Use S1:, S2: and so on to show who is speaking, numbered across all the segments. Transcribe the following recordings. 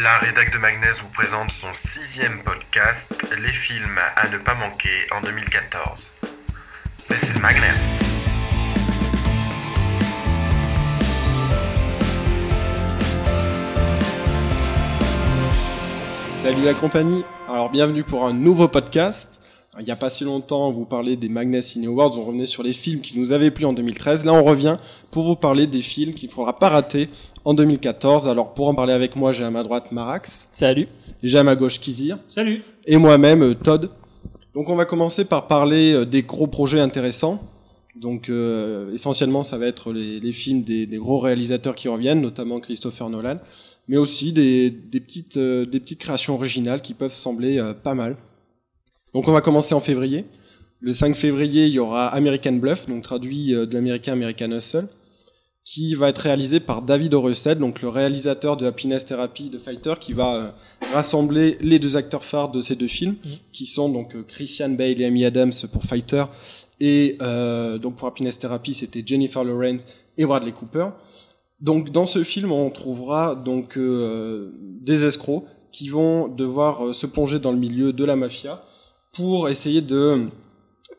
S1: La rédac de Magnès vous présente son sixième podcast, Les films à ne pas manquer en 2014. This is Magnès.
S2: Salut la compagnie. Alors bienvenue pour un nouveau podcast. Il n'y a pas si longtemps, on vous parlait des Magnus Cine Awards, on revenait sur les films qui nous avaient plu en 2013. Là, on revient pour vous parler des films qu'il ne faudra pas rater en 2014. Alors pour en parler avec moi, j'ai à ma droite Marax.
S3: Salut.
S2: Et j'ai à ma gauche Kizir.
S4: Salut.
S2: Et moi-même euh, Todd. Donc on va commencer par parler euh, des gros projets intéressants. Donc euh, essentiellement, ça va être les, les films des, des, gros réalisateurs qui reviennent, notamment Christopher Nolan, mais aussi des, des petites, euh, des petites créations originales qui peuvent sembler euh, pas mal. Donc on va commencer en février. Le 5 février, il y aura American Bluff, donc traduit euh, de l'américain American Hustle, qui va être réalisé par David Orested, donc le réalisateur de Happiness Therapy de Fighter, qui va euh, rassembler les deux acteurs phares de ces deux films,
S3: Mhm.
S2: qui sont donc euh, Christian Bale et Amy Adams pour Fighter, et euh, donc pour Happiness Therapy, c'était Jennifer Lawrence et Bradley Cooper. Donc dans ce film, on trouvera donc euh, des escrocs qui vont devoir se plonger dans le milieu de la mafia pour essayer de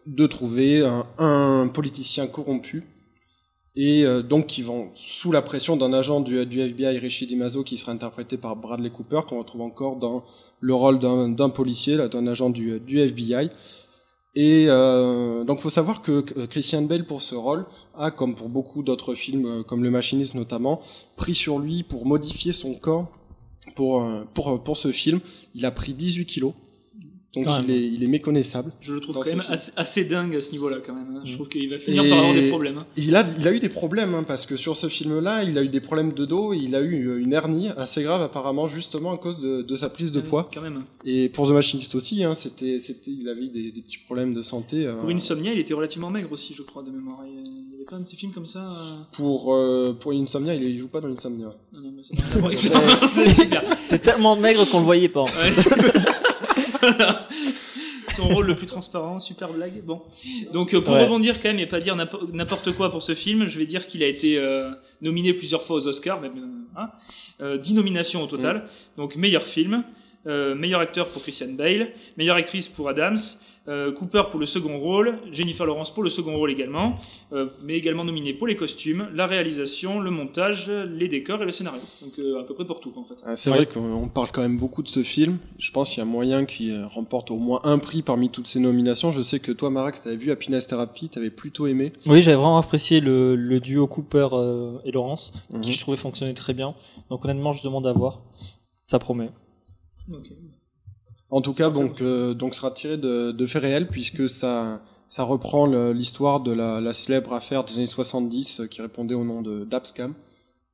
S2: de trouver un, politicien corrompu et euh, donc qui vont sous la pression d'un agent du, FBI Richie DiMazo qui sera interprété par Bradley Cooper qu'on retrouve encore dans le rôle d'un policier d'un agent du, FBI et euh, donc faut savoir que Christian Bale pour ce rôle a comme pour beaucoup d'autres films euh, comme Le Machiniste notamment pris sur lui pour modifier son corps pour euh, pour pour ce film. Il a pris 18 kilos donc
S3: Quand
S2: il est il est méconnaissable
S4: Je le trouve quand même assez, assez dingue à ce niveau-là quand même. hein. Je
S3: Mm.
S4: trouve qu'il va finir
S2: Et-
S4: par avoir des problèmes. hein.
S2: Il a, il a eu des problèmes, hein, parce que sur ce film-là, il a eu des problèmes de dos, il a eu euh, une hernie assez grave apparemment, justement à cause de, de sa prise de poids.
S4: Quand même.
S2: Et pour The Machinist aussi, hein, c'était, c'était, il avait eu des, des petits problèmes de santé. euh,
S4: Pour Insomnia, il était relativement maigre aussi, je crois, de mémoire. Il y avait pas de ces films comme ça. euh,
S2: pour, euh, pour Insomnia, il, il joue pas dans Insomnia.
S4: Non, non, mais. C'est super.
S3: T'es tellement maigre qu'on le voyait pas.
S4: Ouais, c'est. Son rôle le plus transparent, super blague. Bon, donc euh, pour
S3: Ouais.
S4: rebondir quand même et pas dire n'impo- n'importe quoi pour ce film, je vais dire qu'il a été euh, nominé plusieurs fois aux Oscars, même euh, hein, euh, 10 nominations au total. Donc meilleur film, euh, meilleur acteur pour Christian Bale, meilleure actrice pour Adams, euh, Cooper pour le second rôle, Jennifer Lawrence pour le second rôle également, euh, mais également nominé pour les costumes, la réalisation, le montage, les décors et le scénario. Donc euh, à peu près pour tout en fait.
S2: Ah, C'est
S3: Ouais.
S2: vrai qu'on on parle quand même beaucoup de ce film. Je pense qu'il y a moyen qu'il remporte au moins un prix parmi toutes ces nominations. Je sais que toi, Marax, t'avais vu Happiness Therapy, t'avais plutôt aimé.
S3: Oui, j'avais vraiment apprécié le, le duo Cooper euh, et Laurence,
S2: Mhm.
S3: qui je trouvais fonctionnait très bien. Donc honnêtement, je demande à voir. Ça promet.
S4: Ok.
S2: En tout cas, donc, euh, donc sera tiré de, de faits réels puisque ça, ça reprend l'histoire de la, la célèbre affaire des années 70 euh, qui répondait au nom de d'Abscam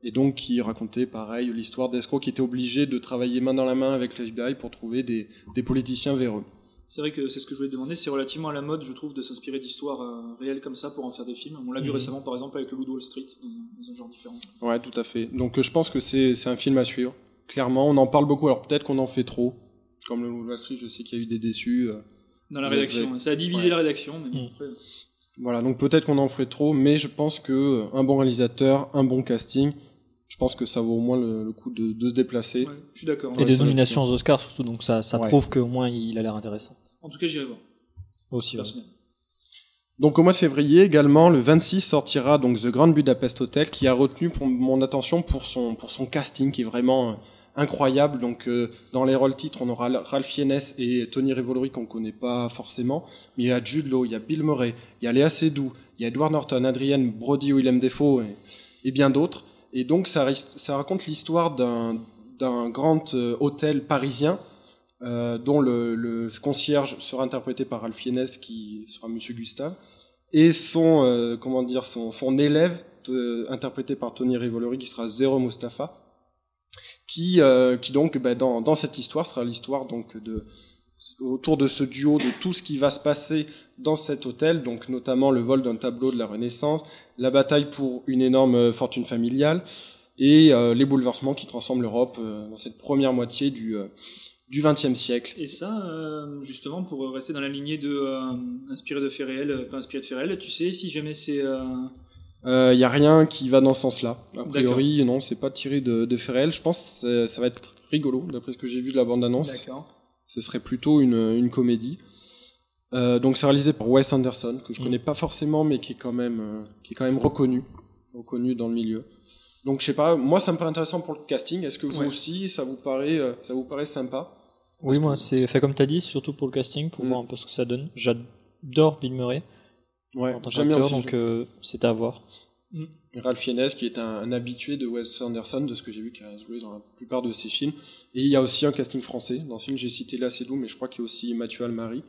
S2: et donc qui racontait pareil l'histoire d'escrocs qui étaient obligés de travailler main dans la main avec le FBI pour trouver des, des politiciens véreux.
S4: C'est vrai que c'est ce que je voulais demander, c'est relativement à la mode, je trouve, de s'inspirer d'histoires euh, réelles comme ça pour en faire des films. On l'a vu
S3: Mhm.
S4: récemment, par exemple, avec le Loup de Wall Street, dans, un genre différent.
S2: Ouais, tout à fait. Donc je pense que c'est un film à suivre. Clairement, on en parle beaucoup. Alors peut-être qu'on en fait trop. Comme le Wall Street, je sais qu'il y a eu des déçus. euh,
S4: Dans la rédaction,
S2: avez-
S4: ça a divisé
S2: Ouais.
S4: la rédaction, mais après,
S2: Voilà, donc peut-être qu'on en ferait trop, mais je pense que euh, un bon réalisateur, un bon casting, je pense que ça vaut au moins le, le coup de, de se déplacer.
S4: ouais, je suis d'accord.
S3: Et
S2: Ouais,
S3: des nominations aux Oscars surtout, donc ça, ça
S2: Ouais.
S3: prouve qu'au moins il a l'air intéressant.
S4: En tout cas, j'irai voir,
S3: Aussi.
S4: personnellement.
S2: Donc au mois de février également, le 26 sortira donc The Grand Budapest Hotel, qui a retenu pour mon attention pour son pour son casting qui est vraiment euh, incroyable. Donc euh, dans les rôles titres, on aura Ralph Fiennes et Tony Revolori qu'on connaît pas forcément, mais il y a Jude Law, il y a Bill Murray, il y a Léa Seydoux, il y a Edward Norton, Adrienne Brody, Willem Dafoe et, bien d'autres. Et donc ça, raconte l'histoire d'un d'un grand euh, hôtel parisien euh, dont le, le concierge sera interprété par Ralph Fiennes qui sera Monsieur Gustave et son euh, comment dire son, son élève euh, interprété par Tony Revolori qui sera Zero Mustafa qui euh, qui donc bah, dans, dans cette histoire sera l'histoire donc de autour de ce duo de tout ce qui va se passer dans cet hôtel donc notamment le vol d'un tableau de la Renaissance la bataille pour une énorme euh, fortune familiale et euh, les bouleversements qui transforment l'Europe dans cette première moitié du du XXe siècle.
S4: Et ça, justement, pour rester dans la lignée de inspiré de faits réels, inspiré de faits réels, tu sais si jamais c'est
S2: Il y a rien qui va dans ce sens-là. A priori, non, c'est pas tiré de, de faits réels. Je pense que ça va être rigolo, d'après ce que j'ai vu de la bande-annonce. Ce serait plutôt une, une comédie. Euh, donc c'est réalisé par Wes Anderson, que je
S3: Mm.
S2: connais pas forcément, mais qui est quand même, euh, qui est quand même reconnu, reconnu dans le milieu. Donc je sais pas, moi ça me paraît intéressant pour le casting. Est-ce que vous
S4: Ouais.
S2: aussi, ça vous paraît, euh, ça vous paraît sympa?
S3: Oui, moi, c'est fait comme t'as dit, surtout pour le casting, pour
S2: Mm.
S3: voir un peu ce que ça donne. J'adore Bill Murray
S2: Ouais, j'aime bien
S3: donc euh, c'est à voir.
S2: Ralph Fiennes, qui est un, un habitué de Wes Anderson, de ce que j'ai vu, qui a joué dans la plupart de ses films. Et il y a aussi un casting français. Dans ce film, j'ai cité Seydoux, mais je crois qu'il y a aussi Mathieu Almari.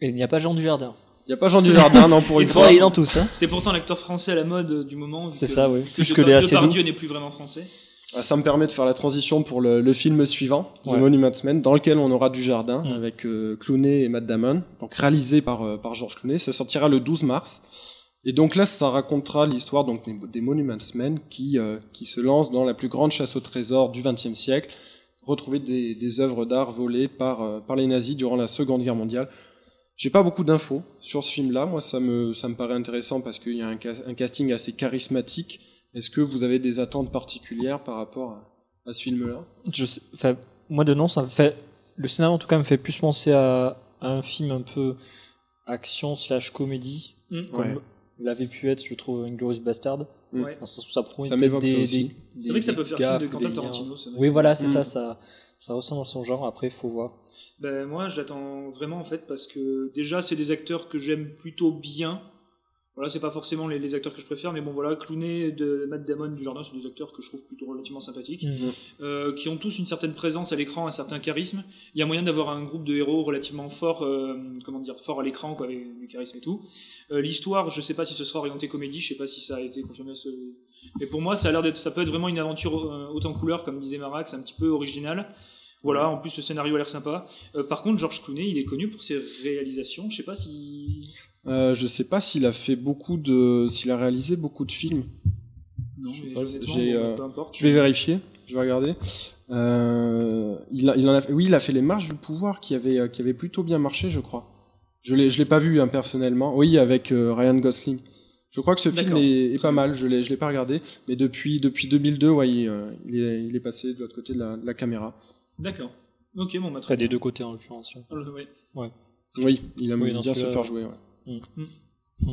S3: Et il n'y a pas Jean Dujardin.
S2: Il n'y a pas Jean Dujardin, non, pour
S3: Il
S2: une
S3: est
S2: fois.
S3: dans tous, hein.
S4: C'est pourtant l'acteur français à la mode euh, du moment.
S3: C'est
S4: que-
S3: ça, oui. Plus
S4: Depar-
S3: que Léa
S4: n'est plus vraiment français.
S2: Ah, Ça me permet de faire la transition pour le, le film suivant, The
S3: Ouais.
S2: Monument Man, dans lequel on aura du jardin
S3: Mm.
S2: avec euh, Clooney et Matt Damon, donc réalisé par, euh, par George Clooney. Ça sortira le 12 mars. Et donc là, ça racontera l'histoire donc des, des Monuments Men qui, euh, qui se lancent dans la plus grande chasse au trésor du XXe siècle, retrouver des, des œuvres d'art volées par, euh, par les nazis durant la Seconde Guerre mondiale. J'ai pas beaucoup d'infos sur ce film-là. Moi, ça me, ça me paraît intéressant parce qu'il y a un casting assez charismatique. Est-ce que vous avez des attentes particulières par rapport à, à ce film-là?
S3: Je sais, enfin, moi de nom, ça me fait. Le scénario en tout cas me fait plus penser à, à un film un peu action slash comédie,
S4: Mm.
S3: comme
S2: Ouais.
S3: l'avait pu être, je trouve, Inglorious Bastard.
S2: Mm.
S4: Ouais.
S3: Dans le sens où ça promet
S2: Ça
S3: peut-être
S2: m'évoque ça
S3: des,
S2: aussi.
S3: des-
S4: C'est vrai que ça peut faire film de Quentin. Tarantino.
S3: Oui, voilà, c'est
S2: Mm.
S3: ça, ça, ça ressemble à son genre. Après, il faut voir.
S4: Ben, moi, je l'attends vraiment en fait parce que déjà, c'est des acteurs que j'aime plutôt bien. Voilà, c'est pas forcément les, les acteurs que je préfère, mais bon, voilà, Clooney, de Matt Damon, du Jardin, c'est des acteurs que je trouve plutôt relativement sympathiques, euh, qui ont tous une certaine présence à l'écran, un certain charisme. Il y a moyen d'avoir un groupe de héros relativement fort, euh, comment dire, fort à l'écran, quoi, avec du charisme et tout. Euh, L'histoire, je sais pas si ce sera orienté comédie, je sais pas si ça a été confirmé. Ce... Mais pour moi, ça a l'air d'être, ça peut être vraiment une aventure haute en couleur, comme disait Marax, un petit peu original. Voilà, en plus le scénario a l'air sympa. Euh, par contre, George Clooney, il est connu pour ses réalisations. Je sais pas si.
S2: Euh, Je sais pas s'il a fait beaucoup de, s'il a réalisé beaucoup de films.
S4: Non,
S2: Je pas, euh,
S4: peu importe.
S2: Je vais vérifier. Je vais regarder. Euh, il, a, il en a fait, oui, il a fait les marches du pouvoir qui avait, euh, qui avait plutôt bien marché, je crois. Je l'ai, je l'ai pas vu hein, personnellement. Oui, avec euh, Ryan Gosling. Je crois que ce film est, est pas mal. Je l'ai, je l'ai pas regardé, mais depuis depuis 2002, ouais, il, euh, il est, il est passé de l'autre côté de la, de la caméra.
S4: D'accord. Ok, bon, bah, très
S3: des deux côtés en l'occurrence.
S4: Le- ouais.
S2: Oui, il aime
S3: Oui,
S2: bien se faire jouer. ouais.
S3: Mm.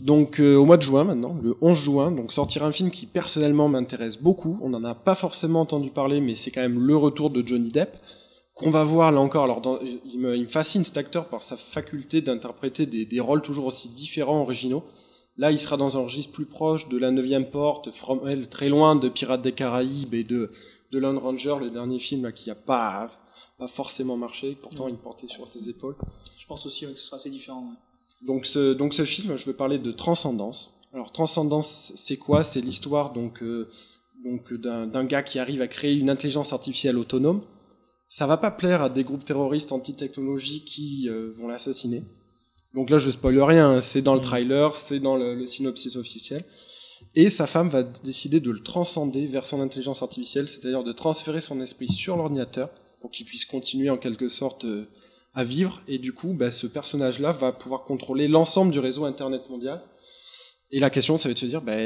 S2: Donc euh, au mois de juin maintenant, le 11 juin, donc sortira un film qui personnellement m'intéresse beaucoup. On n'en a pas forcément entendu parler, mais c'est quand même le retour de Johnny Depp qu'on va voir là encore. Alors il, me, fascine cet acteur par sa faculté d'interpréter des, rôles toujours aussi différents, originaux. Là, il sera dans un registre plus proche de la neuvième porte, From Hell, très loin de Pirates des Caraïbes et de de Lone Ranger, le dernier film là, qui a pas pas forcément marché. Pourtant, il portait sur ses épaules.
S4: Je pense aussi ouais, que ce sera assez différent. ouais.
S2: Donc ce, donc ce film, je veux parler de Transcendance. Alors Transcendance, c'est quoi? C'est l'histoire donc euh, donc d'un gars qui arrive à créer une intelligence artificielle autonome. Ça va pas plaire à des groupes terroristes anti-technologie qui euh, vont l'assassiner. Donc là, je spoil rien. hein, C'est dans le
S3: Mm.
S2: trailer, c'est dans le, le synopsis officiel. Et sa femme va décider de le transcender vers son intelligence artificielle, c'est-à-dire de transférer son esprit sur l'ordinateur pour qu'il puisse continuer en quelque sorte euh, à vivre. Et du coup, bah, ce personnage-là va pouvoir contrôler l'ensemble du réseau Internet mondial. Et la question, ça va être de se dire, bah,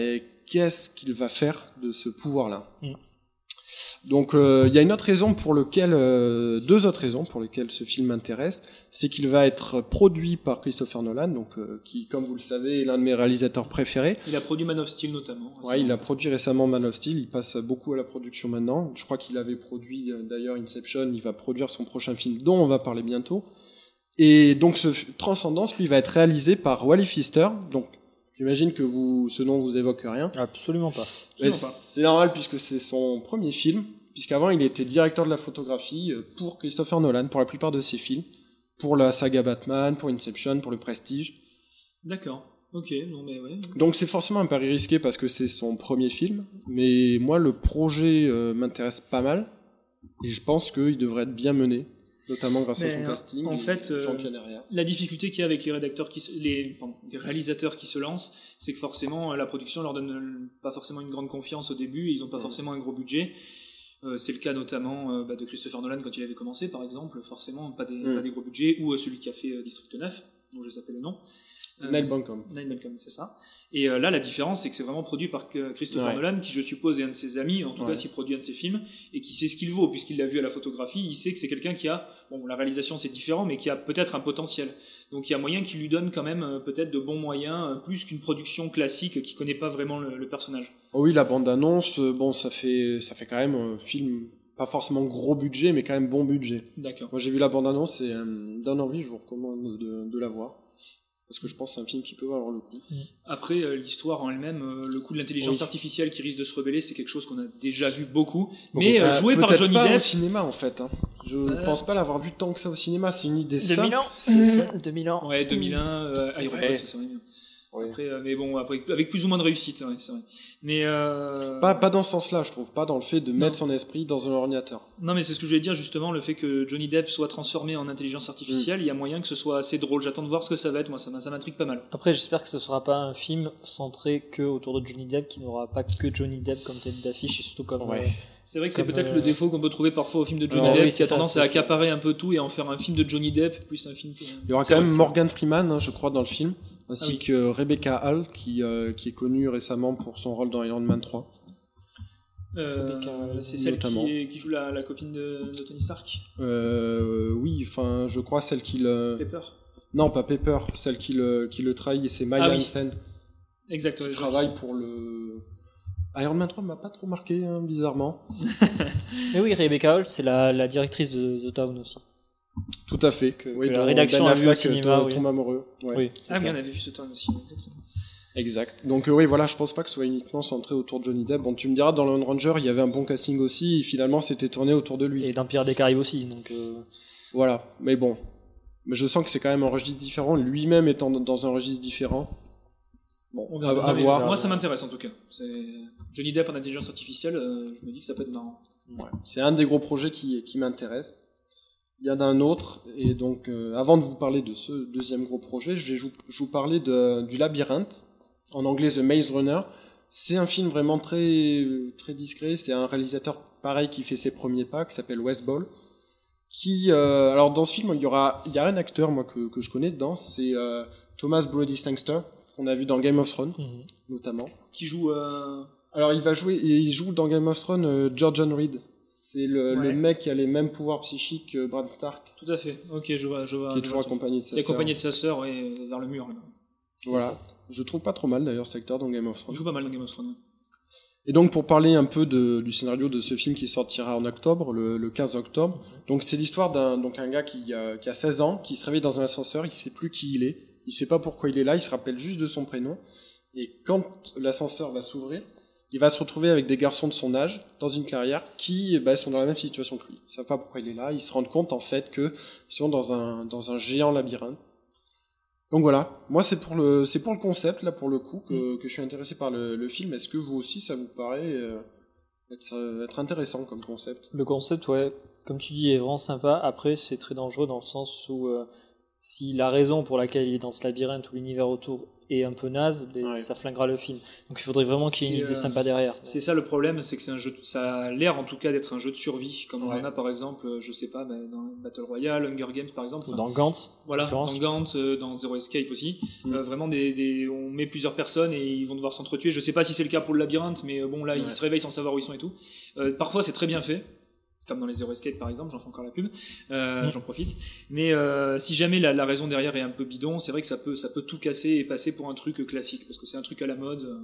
S2: qu'est-ce qu'il va faire de ce pouvoir-là?
S3: Mm.
S2: Donc, euh, il y a une autre raison pour lequel, euh, deux autres raisons pour lesquelles ce film m'intéresse, c'est qu'il va être produit par Christopher Nolan, donc euh, qui, comme vous le savez, est l'un de mes réalisateurs préférés.
S4: Il a produit Man of Steel notamment.
S2: Ouais, il a produit récemment Man of Steel, il passe beaucoup à la production maintenant. Je crois qu'il avait produit euh, d'ailleurs Inception, il va produire son prochain film dont on va parler bientôt. Et donc ce Transcendance, lui, va être réalisé par Wally Pfister. Donc j'imagine que vous, ce nom vous évoque rien.
S3: Absolument pas.
S2: C'est normal puisque c'est son premier film, puisqu'avant il était directeur de la photographie euh, pour Christopher Nolan, pour la plupart de ses films, pour la saga Batman, pour Inception, pour le Prestige.
S4: D'accord. Ok, non mais ouais.
S2: Donc c'est forcément un pari risqué parce que c'est son premier film, mais moi le projet euh, m'intéresse pas mal et je pense qu'il devrait être bien mené, notamment grâce à son
S4: euh,
S2: casting.
S4: en fait, euh. La difficulté qu'il y a avec les rédacteurs qui se- les, pardon, les réalisateurs qui se lancent, c'est que forcément la production leur donne euh, pas forcément une grande confiance au début, et ils ont pas forcément un gros budget. Euh, c'est le cas notamment euh, bah, de Christopher Nolan quand il avait commencé, par exemple, forcément pas des,
S2: Mm.
S4: pas des gros budgets, ou celui qui a fait District 9, dont je sais le nom. Euh,
S2: Neil Blomkamp.
S4: Neil Blomkamp, c'est ça. Et euh, là, la différence, c'est que c'est vraiment produit par que- Christopher
S2: Ouais.
S4: Nolan, qui je suppose est un de ses amis, en tout
S2: Ouais.
S4: cas s'il produit un de ses films, et qui sait ce qu'il vaut, puisqu'il l'a vu à la photographie, il sait que c'est quelqu'un qui a, bon, la réalisation c'est différent, mais qui a peut-être un potentiel. Donc il y a moyen qu'il lui donne quand même euh, peut-être de bons moyens, euh, plus qu'une production classique qui connaît pas vraiment le, le personnage.
S2: Oh oui, la bande-annonce, euh, bon, ça fait, ça fait quand même un film, pas forcément gros budget, mais quand même bon budget.
S4: D'accord.
S2: Moi, j'ai vu la bande-annonce et euh, donne envie, je vous recommande de, de la voir. Parce que je pense que c'est un film qui peut valoir le coup.
S4: Après, euh, l'histoire en elle-même, euh, le coup de l'intelligence
S2: Oui.
S4: artificielle qui risque de se rebeller, c'est quelque chose qu'on a déjà vu beaucoup. Mais euh,
S2: Euh,
S4: joué par Johnny
S2: pas
S4: Depp,
S2: au cinéma, en fait. hein. Je
S4: Euh.
S2: pense pas l'avoir vu tant que ça au cinéma. C'est une idée
S3: 2000
S2: simple.
S3: ans
S2: c'est ça.
S3: 2000 ans.
S4: ouais, 2001, euh, Iron
S2: Ouais.
S4: Man, ça serait bien. Après, euh, mais bon, après, avec plus ou moins de réussite, ouais, c'est vrai. Mais euh,
S2: Pas, pas dans ce sens-là, je trouve. Pas dans le fait de
S4: Non.
S2: mettre son esprit dans un ordinateur.
S4: Non, mais c'est ce que je voulais dire justement, le fait que Johnny Depp soit transformé en intelligence artificielle, il y a moyen que ce soit assez drôle. J'attends de voir ce que ça va être. Moi, ça m'intrigue pas mal.
S3: Après, j'espère que ce sera pas un film centré que autour de Johnny Depp, qui n'aura pas que Johnny Depp comme tête d'affiche et surtout comme.
S2: Ouais.
S3: euh,
S4: C'est vrai que c'est peut-être
S3: euh,
S4: le défaut qu'on peut trouver parfois au film de Johnny
S2: Alors,
S4: Depp,
S3: oui,
S4: qui a
S3: ça,
S4: tendance à accaparer un peu tout et en faire un film de Johnny Depp plus un film. que-
S2: Il y aura quand même Morgan Freeman, hein, je crois, dans le film. Ainsi
S4: Ah oui.
S2: que Rebecca Hall, qui, euh, qui est connue récemment pour son rôle dans Iron Man 3.
S4: Euh,
S3: Rebecca,
S4: c'est celle qui,
S2: notamment.
S4: est- qui joue la, la copine de, de Tony Stark,
S2: Euh, oui, enfin, je crois celle qui le.
S4: Pepper.
S2: Non, pas Pepper, celle qui le, qui le trahit, et c'est Maya
S4: Ah oui.
S2: Hansen.
S4: Exact, ouais,
S2: qui travaille
S4: qui
S2: pour le. Iron Man 3 m'a pas trop marqué, hein, bizarrement.
S3: Mais oui, Rebecca Hall, c'est la, la directrice de The Town aussi.
S2: Tout à fait.
S3: Que-
S2: Oui,
S3: que la rédaction
S2: Ben
S3: a vu au
S2: Affleck
S3: cinéma,
S2: tombe-
S3: oui.
S2: tombe amoureux. Ouais.
S3: Oui,
S4: c'est. Ah oui, on avait vu ce temps aussi. Exactement.
S2: Exact. Donc euh, oui, voilà, je pense pas que ce soit uniquement centré autour de Johnny Depp. Bon, tu me diras, dans Lone Ranger, il y avait un bon casting aussi, et finalement, c'était tourné autour de lui.
S3: Et dans Pirates des Caraïbes aussi. Donc, euh,
S2: Voilà, mais bon. Mais je sens que c'est quand même un registre différent, lui-même étant dans un registre différent. Bon,
S4: On verra.
S2: à
S4: Non, mais
S2: voir.
S4: Moi, ça m'intéresse en tout cas. C'est Johnny Depp en intelligence artificielle. euh, je me dis que ça peut être marrant.
S2: Ouais. C'est un des gros projets qui, qui m'intéresse. Il y en a un autre, et donc euh, avant de vous parler de ce deuxième gros projet, je vais vous, je vous parler de, du Labyrinthe, en anglais The Maze Runner. C'est un film vraiment très, très discret, c'est un réalisateur pareil qui fait ses premiers pas, qui s'appelle West Ball. Qui, euh, alors dans ce film, il y, aura, il y a un acteur moi, que, que je connais dedans, c'est euh, Thomas Brody Sangster, qu'on a vu dans Game of Thrones
S3: mhm.
S2: notamment.
S4: Qui joue.
S2: Alors il va jouer, il joue dans Game of Thrones George John Reed. C'est le,
S4: Ouais.
S2: le mec qui a les mêmes pouvoirs psychiques que Bran Stark,
S4: Tout à fait. Ok, je vois. Je vois
S2: qui est toujours accompagné de sa
S4: Il est
S2: sœur.
S4: accompagné de sa sœur ouais, vers le mur. Là.
S2: Voilà. Je trouve pas trop mal d'ailleurs cet acteur dans Game of
S4: Il
S2: Thrones.
S4: joue pas mal dans Game of Thrones. ouais.
S2: Et donc pour parler un peu de- du scénario de ce film qui sortira en octobre, le, le 15 octobre. Donc c'est l'histoire d'un donc un gars qui, a- qui a 16 ans, qui se réveille dans un ascenseur, il sait plus qui il est, il sait pas pourquoi il est là, il se rappelle juste de son prénom. Et quand l'ascenseur va s'ouvrir, il va se retrouver avec des garçons de son âge dans une clairière qui bah, sont dans la même situation que lui. Ils savent pas pourquoi il est là, ils se rendent compte en fait que ils sont dans un dans un géant labyrinthe. Donc voilà, moi c'est pour le c'est pour le concept là pour le coup que, que je suis intéressé par le, le film. Est-ce que vous aussi ça vous paraît euh, être, euh, être intéressant comme concept?
S3: Le concept, ouais, comme tu dis, est vraiment sympa. Après, c'est très dangereux dans le sens où euh, si la raison pour laquelle il est dans ce labyrinthe ou l'univers autour un peu naze, ben,
S2: Ouais.
S3: ça flinguera le film. Donc il faudrait vraiment qu'il y ait une idée
S4: euh,
S3: sympa derrière.
S4: C'est ça le problème, c'est que c'est un jeu. Ça a l'air en tout cas d'être un jeu de survie, comme on en a par exemple, euh, je sais pas, bah, dans Battle Royale, Hunger Games par exemple.
S3: Ou dans Gantz,
S4: Voilà, dans. Gantz, euh, dans Zero Escape aussi.
S2: Mm.
S4: Euh, vraiment, des, des- on met plusieurs personnes et ils vont devoir s'entretuer. Je sais pas si c'est le cas pour le labyrinthe, mais bon, là,
S2: Ouais.
S4: ils se réveillent sans savoir où ils sont et tout. Parfois, c'est très bien fait. Comme dans les Zero Escape par exemple, j'en fais encore la pub, Euh,
S3: Mm.
S4: j'en profite. Mais euh, si jamais la, la raison derrière est un peu bidon, c'est vrai que ça peut, ça peut tout casser et passer pour un truc classique, parce que c'est un truc à la mode. euh,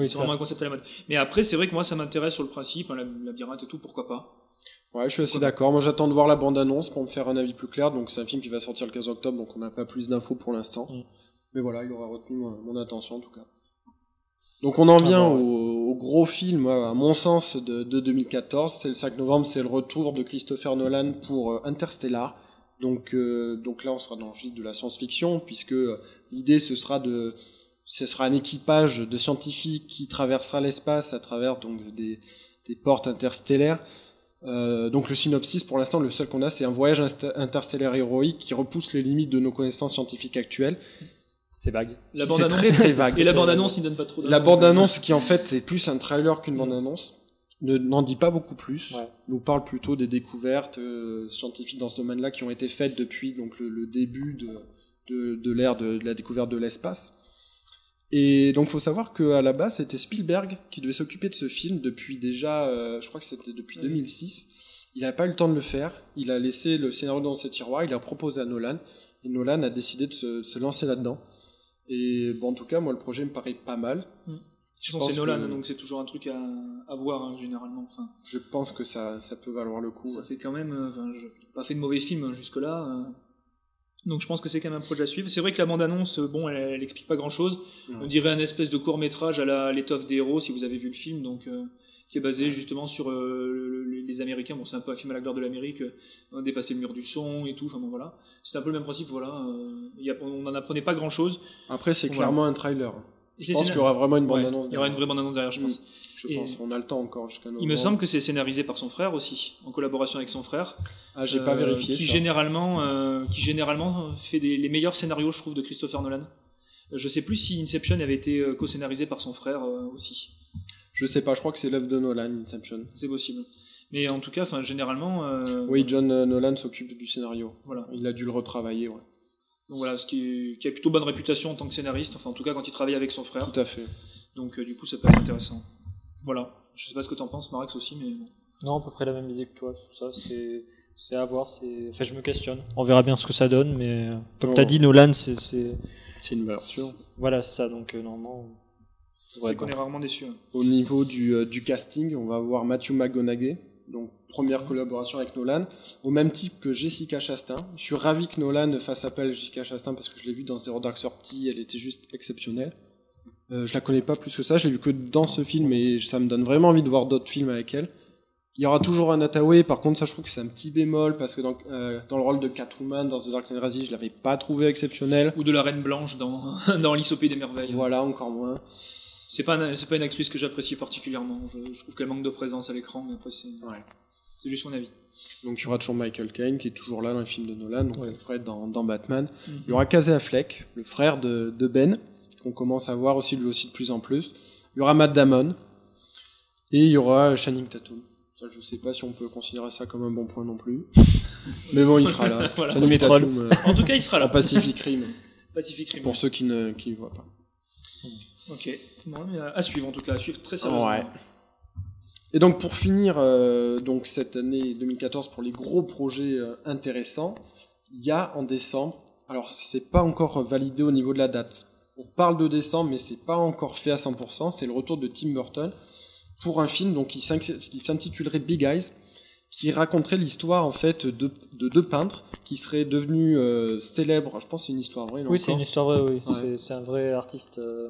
S3: Oui,
S4: c'est vraiment un concept à la mode. Mais après, c'est vrai que moi, ça m'intéresse sur le principe, lab- labyrinthe et tout, pourquoi pas.
S2: Ouais, je suis assez d'accord. Moi j'attends de voir la bande-annonce pour me faire un avis plus clair. Donc c'est un film qui va sortir le 15 octobre, donc on n'a pas plus d'infos pour l'instant.
S3: Mm.
S2: Mais voilà, il aura retenu euh, mon attention en tout cas. Donc on en vient
S3: Ah ouais.
S2: au, au gros film, à mon sens, de, de 2014. C'est le 5 novembre, c'est le retour de Christopher Nolan pour euh, Interstellar. Donc, euh, donc là, on sera dans le registre de la science-fiction, puisque euh, l'idée, ce sera de, ce sera un équipage de scientifiques qui traversera l'espace à travers donc des, des portes interstellaires. Euh, donc le synopsis, pour l'instant, le seul qu'on a, c'est un voyage interstellaire héroïque qui repousse les limites de nos connaissances scientifiques actuelles.
S3: C'est vague.
S4: La
S2: C'est
S4: bande-annonce-
S2: très, très vague.
S4: Et la bande-annonce, il donne pas trop
S2: La
S4: d'infos.
S2: bande-annonce, qui en fait est plus un trailer qu'une bande-annonce, ne- n'en dit pas beaucoup plus.
S3: Ouais.
S2: Nous parle plutôt des découvertes euh, scientifiques dans ce domaine-là qui ont été faites depuis donc le, le début de, de, de l'ère de, de la découverte de l'espace. Et donc, faut savoir qu'à la base, c'était Spielberg qui devait s'occuper de ce film depuis déjà, euh, je crois que c'était depuis
S4: Ouais.
S2: 2006. Il n'a pas eu le temps de le faire. Il a laissé le scénario dans ses tiroirs. Il a proposé à Nolan. Et Nolan a décidé de se, de se lancer là-dedans. Et bon, en tout cas, moi, le projet me paraît pas mal.
S4: Mm.
S2: Je
S4: Bon,
S2: pense
S4: c'est Nolan,
S2: que-
S4: donc c'est toujours un truc à, à voir hein, généralement. Enfin,
S2: Je pense que ça, ça peut valoir le coup.
S4: ça
S2: ouais.
S4: fait quand même. euh, Enfin, je j'ai pas fait de mauvais film hein, jusque-là. euh. Donc je pense que c'est quand même un projet à suivre. C'est vrai que la bande-annonce, euh, bon, elle, elle explique pas grand-chose.
S2: Non.
S4: On dirait un espèce de court métrage à l'étoffe des héros, si vous avez vu le film, donc euh, qui est basé justement sur euh, le- le- les Américains. Bon, c'est un peu un film à la gloire de l'Amérique, euh, dépasser le mur du son et tout. Enfin bon, voilà. C'est un peu le même principe. Voilà. euh, il y a- on n'en apprenait pas grand-chose.
S2: Après, c'est
S4: Voilà.
S2: clairement un trailer. Je pense qu'il y aura vraiment une
S4: Ouais,
S2: bande-annonce.
S4: il y aura une vraie bande-annonce derrière, je
S2: Mm.
S4: pense.
S2: Je
S4: Et-
S2: pense. On a le temps encore jusqu'à.
S4: Il me semble que c'est scénarisé par son frère aussi, en collaboration avec son frère.
S2: Ah, j'ai pas
S4: euh,
S2: vérifié
S4: Qui
S2: ça.
S4: généralement, euh, qui généralement fait des, les meilleurs scénarios, je trouve, de Christopher Nolan. Je sais plus si Inception avait été co-scénarisé par son frère euh, aussi.
S2: Je sais pas, je crois que c'est l'œuvre de Nolan, Inception.
S4: C'est possible. Mais en tout cas, enfin, généralement. euh,
S2: Oui, John euh, Nolan s'occupe du scénario.
S4: Voilà.
S2: Il a dû le retravailler, ouais.
S4: Donc voilà, ce qui, est- qui a plutôt bonne réputation en tant que scénariste. Enfin, en tout cas, quand il travaille avec son frère.
S2: Tout à fait.
S4: Donc euh, du coup, ça peut être intéressant. Voilà. Je sais pas ce que t'en penses, Marex aussi, mais.
S3: Non, à peu près la même idée que toi, tout ça, c'est c'est à voir, c'est enfin je me questionne. On verra bien ce que ça donne mais comme
S2: Oh.
S3: tu as dit Nolan, c'est c'est
S2: une
S3: c'est- voilà, c'est ça donc euh, normalement ouais,
S4: vrai qu'on est rarement déçus. hein.
S2: Au niveau du, euh, du casting, on va voir Matthew McConaughey, donc première collaboration avec Nolan, au même type que Jessica Chastain. Je suis ravi que Nolan fasse appel à Jessica Chastain parce que je l'ai vue dans Zero Dark Thirty, elle était juste exceptionnelle. Euh, je la connais pas plus que ça, je l'ai vue que dans ce film et ça me donne vraiment envie de voir d'autres films avec elle. Il y aura toujours un Hathaway, par contre ça je trouve que c'est un petit bémol parce que dans, euh, dans le rôle de Catwoman dans The Dark Knight Rises, je l'avais pas trouvé exceptionnel.
S4: Ou de la Reine Blanche dans, dans Pays des Merveilles.
S2: Voilà, encore moins.
S4: C'est pas, un- pas une actrice que j'apprécie particulièrement. Je, je trouve qu'elle manque de présence à l'écran, mais après, c'est,
S2: Ouais.
S4: juste mon avis.
S2: Donc il y aura toujours Michael Caine qui est toujours là dans les films de Nolan, donc
S3: Ouais.
S2: Alfred dans, dans Batman.
S4: Mhm.
S2: Il y aura Casey Affleck, le frère de, de Ben, qu'on commence à voir aussi lui aussi de plus en plus. Il y aura Matt Damon et il y aura Channing Tatum. Ça, je sais pas si on peut considérer ça comme un bon point non plus, mais bon, il sera là.
S4: Voilà.
S2: Channing. Tatum euh,
S4: En tout cas, il sera là.
S2: Pacific Rim
S4: Pacific Rim.
S2: pour ceux qui ne qui ne voient pas.
S4: Ok. Mais à, suivre en tout cas, à suivre très sérieusement.
S2: Ouais. Et donc pour finir euh, donc cette année 2014 pour les gros projets euh, intéressants, il y a en décembre, alors c'est pas encore validé au niveau de la date. On parle de décembre mais c'est pas encore fait à 100%, c'est le retour de Tim Burton pour un film donc qui s'intitulerait Big Eyes qui raconterait l'histoire en fait de, de deux peintres qui seraient devenus euh, célèbres, je pense que c'est une histoire vraie
S3: Oui, c'est une histoire vraie, oui.
S2: Ouais.
S3: C'est- C'est un vrai artiste. euh,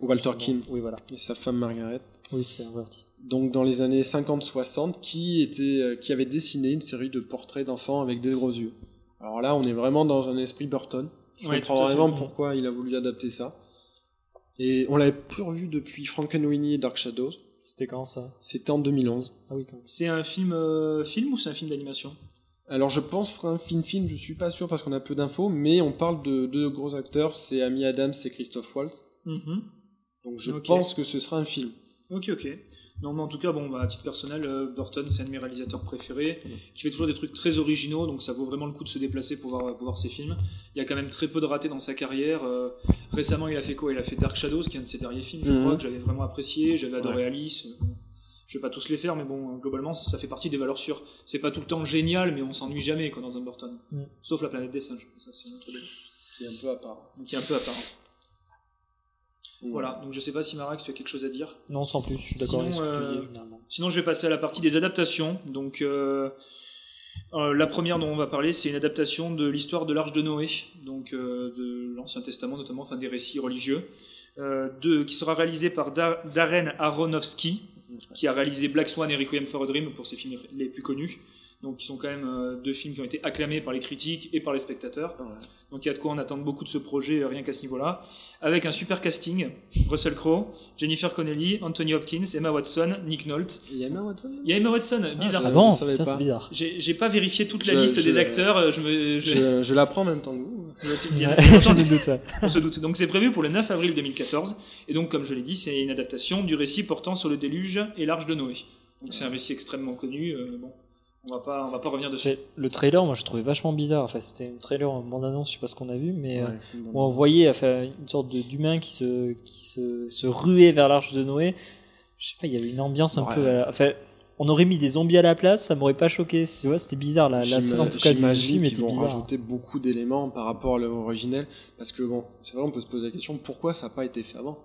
S2: Walter Keane.
S3: Oui, voilà.
S2: et sa femme Margaret.
S3: Oui, c'est un vrai artiste.
S2: donc dans les années 50-60, qui, était, euh, qui avait dessiné une série de portraits d'enfants avec des gros yeux? Alors là, on est vraiment dans un esprit Burton. Je
S4: Ouais,
S2: comprends
S4: fait.
S2: vraiment pourquoi il a voulu adapter ça. Et on l'avait plus revu depuis Frankenweenie et Dark Shadows.
S3: C'était quand ça?
S2: C'était en 2011.
S3: Ah oui, quand même.
S4: C'est un film, euh, film ou c'est un film d'animation?
S2: Alors je pense un film-film, je suis pas sûr parce qu'on a peu d'infos, mais on parle de deux gros acteurs, c'est Amy Adams et Christophe Waltz.
S4: Mhm.
S2: Donc je
S4: Ok.
S2: pense que ce sera un film.
S4: Ok, ok. Non, mais en tout cas, bon, bah, à titre personnel, euh, Burton, c'est un de mes réalisateurs préférés, qui fait toujours des trucs très originaux, donc ça vaut vraiment le coup de se déplacer pour voir, pour voir ses films. Il y a quand même très peu de ratés dans sa carrière. euh, récemment, il a fait quoi? Il a fait Dark Shadows, qui est un de ses derniers films, je
S2: Mhm.
S4: crois, que j'avais vraiment apprécié. J'avais adoré
S2: Ouais.
S4: Alice. euh, je vais pas tous les faire, mais bon, globalement, ça fait partie des valeurs sûres. C'est pas tout le temps génial, mais on s'ennuie jamais quoi, dans un Burton.
S3: Mhm.
S4: Sauf la planète des singes. Ça, c'est un autre débat.
S2: C'est un peu à part.
S4: Il est un peu apparent. Voilà, donc je sais pas si Marax, tu as quelque chose à dire
S3: Non, sans plus, je suis d'accord avec ce
S4: Sinon,
S3: que tu
S4: euh,
S3: dis.
S4: Sinon, je vais passer à la partie des adaptations. Donc, euh, euh, la première dont on va parler, c'est une adaptation de l'histoire de l'Arche de Noé, donc euh, de l'Ancien Testament notamment, enfin des récits religieux, euh, de, qui sera réalisé par Dar- Darren Aronofsky, qui a réalisé Black Swan et Requiem for a Dream pour ses films les plus connus. Donc, qui sont quand même euh, deux films qui ont été acclamés par les critiques et par les spectateurs.
S2: Ouais.
S4: Donc, il y a de quoi en attendre beaucoup de ce projet, euh, rien qu'à ce niveau-là. Avec un super casting Russell Crowe, Jennifer Connelly, Anthony Hopkins, Emma Watson, Nick Nolte.
S2: Il y a Emma Watson
S4: Il y a Emma Watson, bizarre.
S2: je-
S3: Ah bon?
S2: pas.
S3: c'est bizarre.
S4: J'ai j'ai pas vérifié toute la
S2: Je-
S4: liste
S2: je-
S4: des acteurs. euh, Je me, je-
S2: Je, je l'apprends en même temps que vous.
S4: On se doute. Donc c'est prévu pour le 9 avril 2014. Et donc, comme je l'ai dit, c'est une adaptation du récit portant sur le déluge et l'arche de Noé. Donc c'est un récit extrêmement connu. euh, bon. On va pas, on va pas revenir dessus.
S3: Le trailer, moi, je trouvais vachement bizarre. Enfin, c'était un trailer en bande-annonce, je sais pas ce qu'on a vu, mais euh, où on voyait enfin, une sorte de- d'humain qui se, qui se, se ruait vers l'arche de Noé. Je sais pas, il y avait une ambiance un
S2: Ouais.
S3: peu. enfin, on aurait mis des zombies à la place, ça m'aurait pas choqué. Tu vois, c'était bizarre. La, la scène, en tout cas, du film était
S2: vont
S3: bizarre.
S2: rajouter beaucoup d'éléments par rapport à l'originel, parce que bon, c'est vrai, on peut se poser la question pourquoi ça n'a pas été fait avant?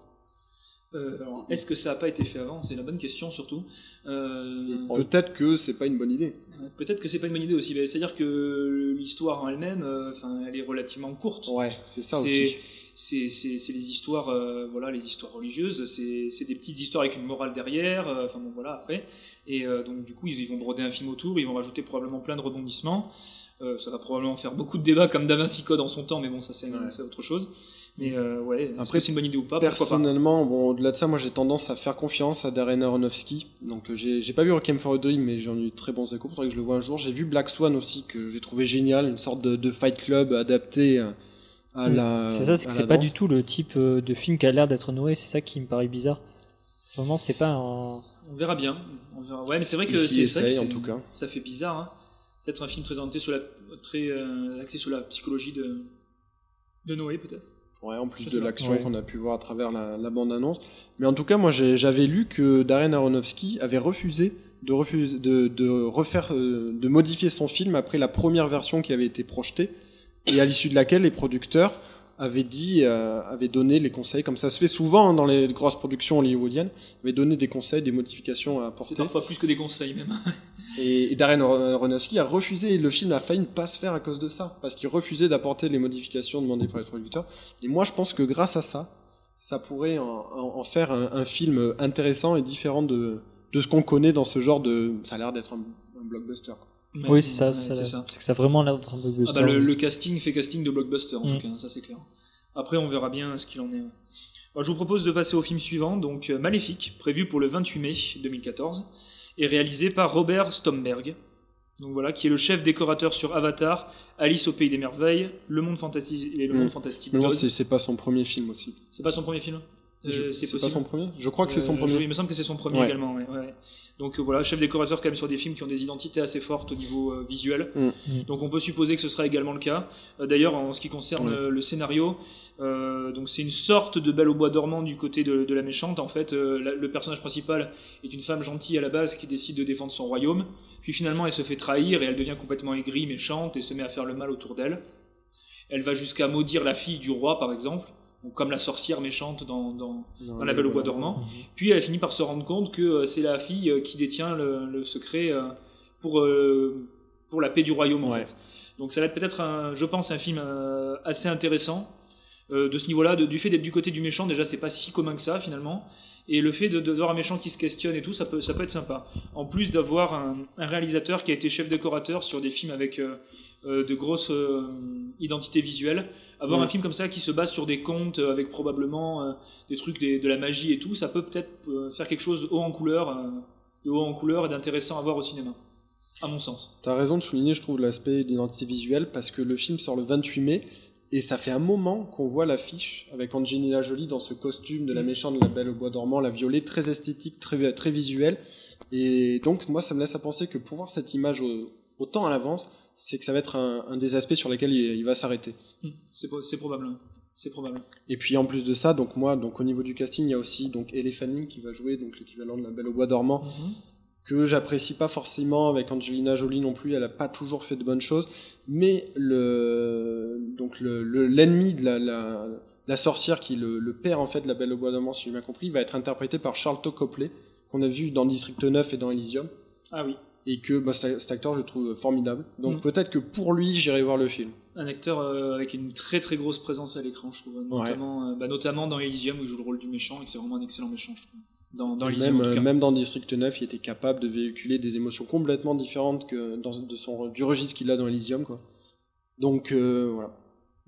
S4: Alors, Est-ce que ça n'a pas été fait avant? C'est la bonne question surtout. Euh,
S2: Peut-être que c'est pas une bonne idée.
S4: Peut-être que c'est pas une bonne idée aussi. C'est-à-dire que l'histoire en elle-même, euh, enfin, elle est relativement courte.
S2: Ouais, c'est ça aussi.
S4: C'est c'est- c'est les histoires, euh, voilà, les histoires religieuses. C'est c'est des petites histoires avec une morale derrière. euh, Enfin bon, voilà après. Et euh, donc du coup, ils, ils vont broder un film autour. Ils vont rajouter probablement plein de rebondissements. Ça va probablement faire beaucoup de débats comme Da Vinci Code en son temps, mais bon, ça c'est
S2: Ouais.
S4: c'est autre chose. Mais euh, ouais, est-ce
S2: Après,
S4: que c'est une bonne idée ou pas
S2: Personnellement, bon, au-delà de ça, moi j'ai tendance à faire confiance à Darren Aronofsky. Donc euh, j'ai j'ai pas vu Requiem for a Dream, mais j'en ai eu de très bons échos. Faudrait que je le vois un jour. J'ai vu Black Swan aussi, que j'ai trouvé génial, une sorte de, de Fight Club adapté à, à
S3: Mm.
S2: la.
S3: C'est ça, c'est que c'est pas du tout le type euh, de film qui a l'air d'être Noé. C'est ça qui me paraît bizarre. Vraiment, c'est pas un.
S4: On verra bien. On verra. Ouais, mais c'est vrai que c'est vrai que
S2: essayent, en
S4: c'est-
S2: tout cas.
S4: Ça fait bizarre. Hein. Peut-être un film très orienté sur la, très euh, axé sur la psychologie de de Noé, peut-être.
S2: Ouais, en plus de l'action
S3: Ouais.
S2: qu'on a pu voir à travers la, la bande-annonce. Mais en tout cas, moi j'avais lu que Darren Aronofsky avait refusé de, refuser, de, de refaire, euh, de modifier son film après la première version qui avait été projetée, et à l'issue de laquelle les producteurs avaient dit, euh, avaient donné les conseils, comme ça se fait souvent hein, dans les grosses productions hollywoodiennes, avaient donné des conseils, des modifications à
S4: C'est
S2: apporter.
S4: parfois plus que des conseils même.
S2: Et, et Darren Aronofsky a refusé, et le film a failli ne pas se faire à cause de ça, parce qu'il refusait d'apporter les modifications demandées par les producteurs. Et moi, je pense que grâce à ça, ça pourrait en, en- en faire un, un film intéressant et différent de, de ce qu'on connaît dans ce genre de. Ça a l'air d'être un, un blockbuster. quoi.
S3: Oui, c'est ça.
S4: Ouais,
S3: ça-
S4: c'est ça.
S3: C'est que ça a vraiment l'air d'être un peu
S4: Ah bah, le, le casting fait casting de blockbuster en
S3: Mm.
S4: tout cas, ça c'est clair. Après, on verra bien ce qu'il en est. Bon, je vous propose de passer au film suivant, donc euh, Maléfique, prévu pour le 28 mai 2014, et réalisé par Robert Stomberg. Donc voilà, qui est le chef décorateur sur Avatar, Alice au pays des merveilles, Le monde fantastique et le
S2: Mm.
S4: monde fantastique.
S2: Mais non, c'est pas son premier film aussi.
S4: C'est pas son premier film? Euh,
S2: Je-
S4: C'est
S2: pas son premier? Je crois que c'est son
S4: Euh, je-
S2: premier.
S4: il me semble que c'est son premier
S2: Ouais.
S4: également. ouais, ouais. Donc euh, voilà, chef décorateur quand même sur des films qui ont des identités assez fortes au niveau euh, visuel.
S2: Mm.
S4: Donc on peut supposer que ce sera également le cas. Euh, D'ailleurs, en ce qui concerne le scénario, euh, donc c'est une sorte de Belle au bois dormant du côté de, de la méchante. En fait, la- le personnage principal est une femme gentille à la base qui décide de défendre son royaume. Puis finalement, elle se fait trahir et elle devient complètement aigrie, méchante et se met à faire le mal autour d'elle. Elle va jusqu'à maudire la fille du roi, par exemple, comme la sorcière méchante dans- dans, dans La Belle au Bois dormant. puis elle finit par se rendre compte que euh, c'est la fille euh, qui détient le, le secret euh, pour, euh, pour la paix du royaume en
S2: Ouais.
S4: fait. Donc ça va être peut-être, un- je pense, un film euh, assez intéressant euh, de ce niveau-là, de- du fait d'être du côté du méchant. Déjà, c'est pas si commun que ça finalement. Et le fait de, de voir un méchant qui se questionne et tout, ça peut, ça peut être sympa. En plus d'avoir un, un réalisateur qui a été chef décorateur sur des films avec de grosses euh, identités visuelles, avoir un film comme ça qui se base sur des contes euh, avec probablement euh, des trucs, des- de la magie et tout, ça peut peut-être euh, faire quelque chose haut en couleur, euh, de haut en couleur et d'intéressant à voir au cinéma, à mon sens.
S2: T'as raison de souligner, je trouve, l'aspect d'identité visuelle, parce que le film sort le 28 mai, et ça fait un moment qu'on voit l'affiche avec Angelina Jolie dans ce costume de la
S4: Mm.
S2: méchante de la Belle au Bois dormant, la violet, très esthétique, très, très visuel. Et donc, moi, ça me laisse à penser que pour voir cette image au- autant à l'avance, c'est que ça va être un, un des aspects sur lesquels il, il va s'arrêter.
S4: Hmm, C'est probable. C'est probable.
S2: Et puis en plus de ça, donc moi, donc au niveau du casting, il y a aussi donc Fanning qui va jouer donc l'équivalent de la Belle au Bois dormant, que j'apprécie pas forcément avec Angelina Jolie non plus. Elle a pas toujours fait de bonnes choses, mais le donc le le- l'ennemi de la, la la sorcière qui est le, le père en fait de la Belle au Bois dormant, si j'ai bien compris, va être interprété par Charlton Copley qu'on a vu dans District 9 et dans Elysium,
S4: Ah oui.
S2: Et que bah, cet acteur je trouve formidable. Donc
S4: Mm.
S2: peut-être que pour lui, j'irai voir le film.
S4: Un acteur euh, avec une très très grosse présence à l'écran, je trouve. Notamment, euh, bah, notamment dans Elysium où il joue le rôle du méchant et que c'est vraiment un excellent méchant, je trouve. Dans, dans Elysium
S2: même,
S4: en tout
S2: euh,
S4: cas.
S2: même dans District 9, il était capable de véhiculer des émotions complètement différentes que dans, de son, du registre qu'il a dans Elysium. Quoi. Donc euh, voilà.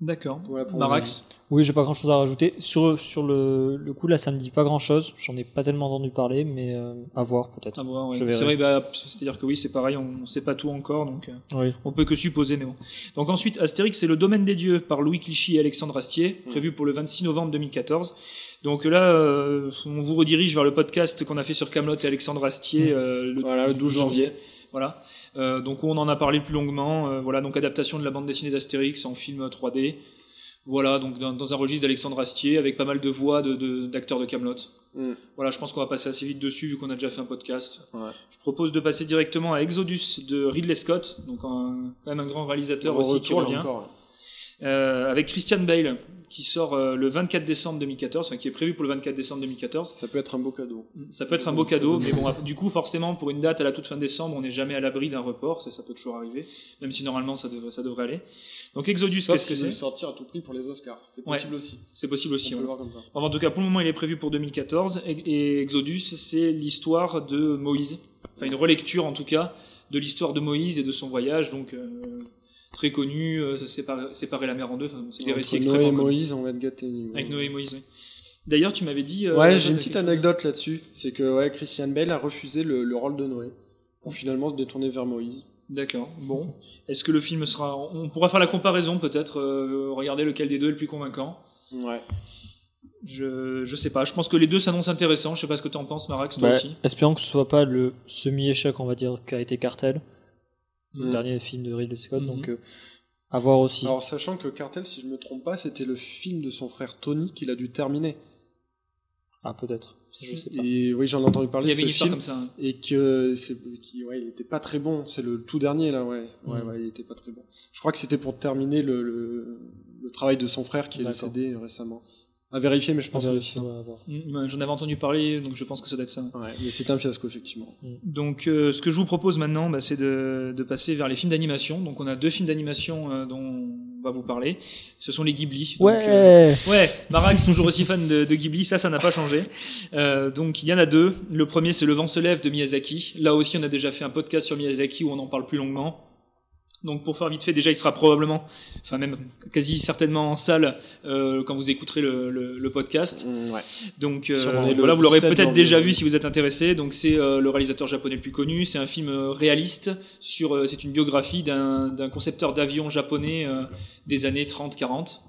S4: D'accord.
S2: Voilà pour
S4: Marax.
S3: Oui, j'ai pas grand chose à rajouter. Sur, sur le, le coup, là, ça me dit pas grand chose. J'en ai pas tellement entendu parler, mais euh, à voir peut-être.
S4: À voir, ouais. C'est vrai, bah, c'est-à-dire que oui, c'est pareil, on ne sait pas tout encore, donc euh,
S3: Oui.
S4: on peut que supposer, mais bon. Donc ensuite, Astérix, c'est le domaine des dieux par Louis Clichy et Alexandre Astier, prévu pour le 26 novembre 2014. Donc là, euh, on vous redirige vers le podcast qu'on a fait sur Camelot et Alexandre Astier euh, le,
S2: Voilà, le 12 janvier.
S4: Voilà. Euh, donc on en a parlé plus longuement. Euh, voilà, donc adaptation de la bande dessinée d'Astérix en film 3D. Voilà, donc dans, dans un registre d'Alexandre Astier avec pas mal de voix d'acteurs de, Camelot.
S2: Mm.
S4: Voilà, je pense qu'on va passer assez vite dessus vu qu'on a déjà fait un podcast.
S2: Ouais.
S4: Je propose de passer directement à Exodus de Ridley Scott, donc un, quand même un grand réalisateur
S2: Au
S4: aussi qui revient,
S2: encore.
S4: Euh, avec Christian Bale qui sort euh, le 24 décembre 2014, enfin qui est prévu pour le 24 décembre 2014.
S2: Ça peut être un beau cadeau.
S4: Ça peut être un beau cadeau, mais bon, du coup, forcément, pour une date à la toute fin décembre, on n'est jamais à l'abri d'un report, ça, ça peut toujours arriver, même si normalement ça devrait, ça devrait aller. Donc Exodus, qu'est-ce que c'est
S2: veulent sortir à tout prix pour les Oscars. C'est
S4: Ouais.
S2: possible aussi.
S4: C'est possible aussi.
S2: On peut
S4: ouais.
S2: le voir comme ça.
S4: Enfin, en tout cas, pour le moment, il est prévu pour 2014. Et, et Exodus, c'est l'histoire de Moïse. Enfin, une relecture, en tout cas, de l'histoire de Moïse et de son voyage. Donc, euh, très connu, euh, séparer, séparer la mer en deux. Enfin, c'est des récits
S2: Noé
S4: extrêmement
S2: et
S4: connus.
S2: Moïse, on va être gâtés.
S4: Avec Noé et Moïse, oui. D'ailleurs, tu m'avais dit. euh,
S2: Ouais, j'ai une petite anecdote là-dessus. C'est que ouais, Christian Bale a refusé le, le rôle de Noé pour finalement se détourner vers Moïse.
S4: D'accord. Bon. Est-ce que le film sera. On pourra faire la comparaison, peut-être. euh, regarder lequel des deux est le plus convaincant?
S2: Ouais.
S4: Je, je sais pas. Je pense que les deux s'annoncent intéressants. Je sais pas ce que tu en penses, Marax, toi
S3: Bah,
S4: aussi.
S3: espérons que ce soit pas le semi-échec, on va dire, qu'a été Cartel, le
S2: Mm.
S3: dernier film de Ridley Scott. Donc, euh, à voir aussi.
S2: Alors, sachant que Cartel, si je me trompe pas, c'était le film de son frère Tony qu'il a dû terminer.
S3: Ah, peut-être. Je sais pas.
S2: Et oui, j'en ai entendu
S4: Il
S2: parler
S4: y
S2: de
S4: avait une histoire
S2: film.
S4: comme ça. hein.
S2: Et que c'est, qui, ouais, il était pas très bon. C'est le tout dernier là, ouais. Ouais,
S3: Mm.
S2: ouais, il était pas très bon. Je crois que c'était pour terminer le, le, le travail de son frère qui est
S3: D'accord.
S2: décédé récemment. À vérifier, mais je pense que c'est ça.
S3: va voir.
S4: Mm, J'en avais entendu parler, donc je pense que ça doit être ça.
S2: Ouais, mais c'était un fiasco effectivement.
S4: Donc, euh, ce que je vous propose maintenant, bah, c'est de, de passer vers les films d'animation. Donc, on a deux films d'animation euh, dont on va vous parler. Ce sont les Ghibli. Donc, euh,
S3: Ouais
S4: ouais, Marax, toujours aussi fan de, de Ghibli, ça, ça n'a pas changé. Euh, donc, il y en a deux. Le premier, c'est Le vent se lève de Miyazaki. Là aussi, on a déjà fait un podcast sur Miyazaki où on en parle plus longuement. Donc, pour faire vite fait, déjà, il sera probablement, enfin même quasi certainement en salle euh, quand vous écouterez le, le- le podcast.
S2: Mm, ouais.
S4: Donc euh,
S2: le
S4: voilà, vous l'aurez
S2: 17
S4: peut-être déjà vu si vous êtes intéressé. Donc c'est euh, le réalisateur japonais le plus connu. C'est un film euh, réaliste sur. euh, c'est une biographie d'un d'un concepteur d'avion japonais euh, des années 30-40.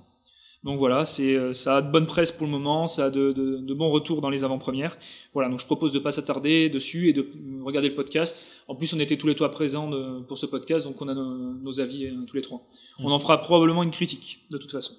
S4: Donc voilà, c'est euh, ça a de bonne presse pour le moment, ça a de, de, de bons retours dans les avant-premières. Voilà, donc je propose de pas s'attarder dessus et de regarder le podcast. En plus, on était tous les trois présents de- pour ce podcast, donc on a nos, nos avis euh, tous les trois. On en fera probablement une critique, de toute façon.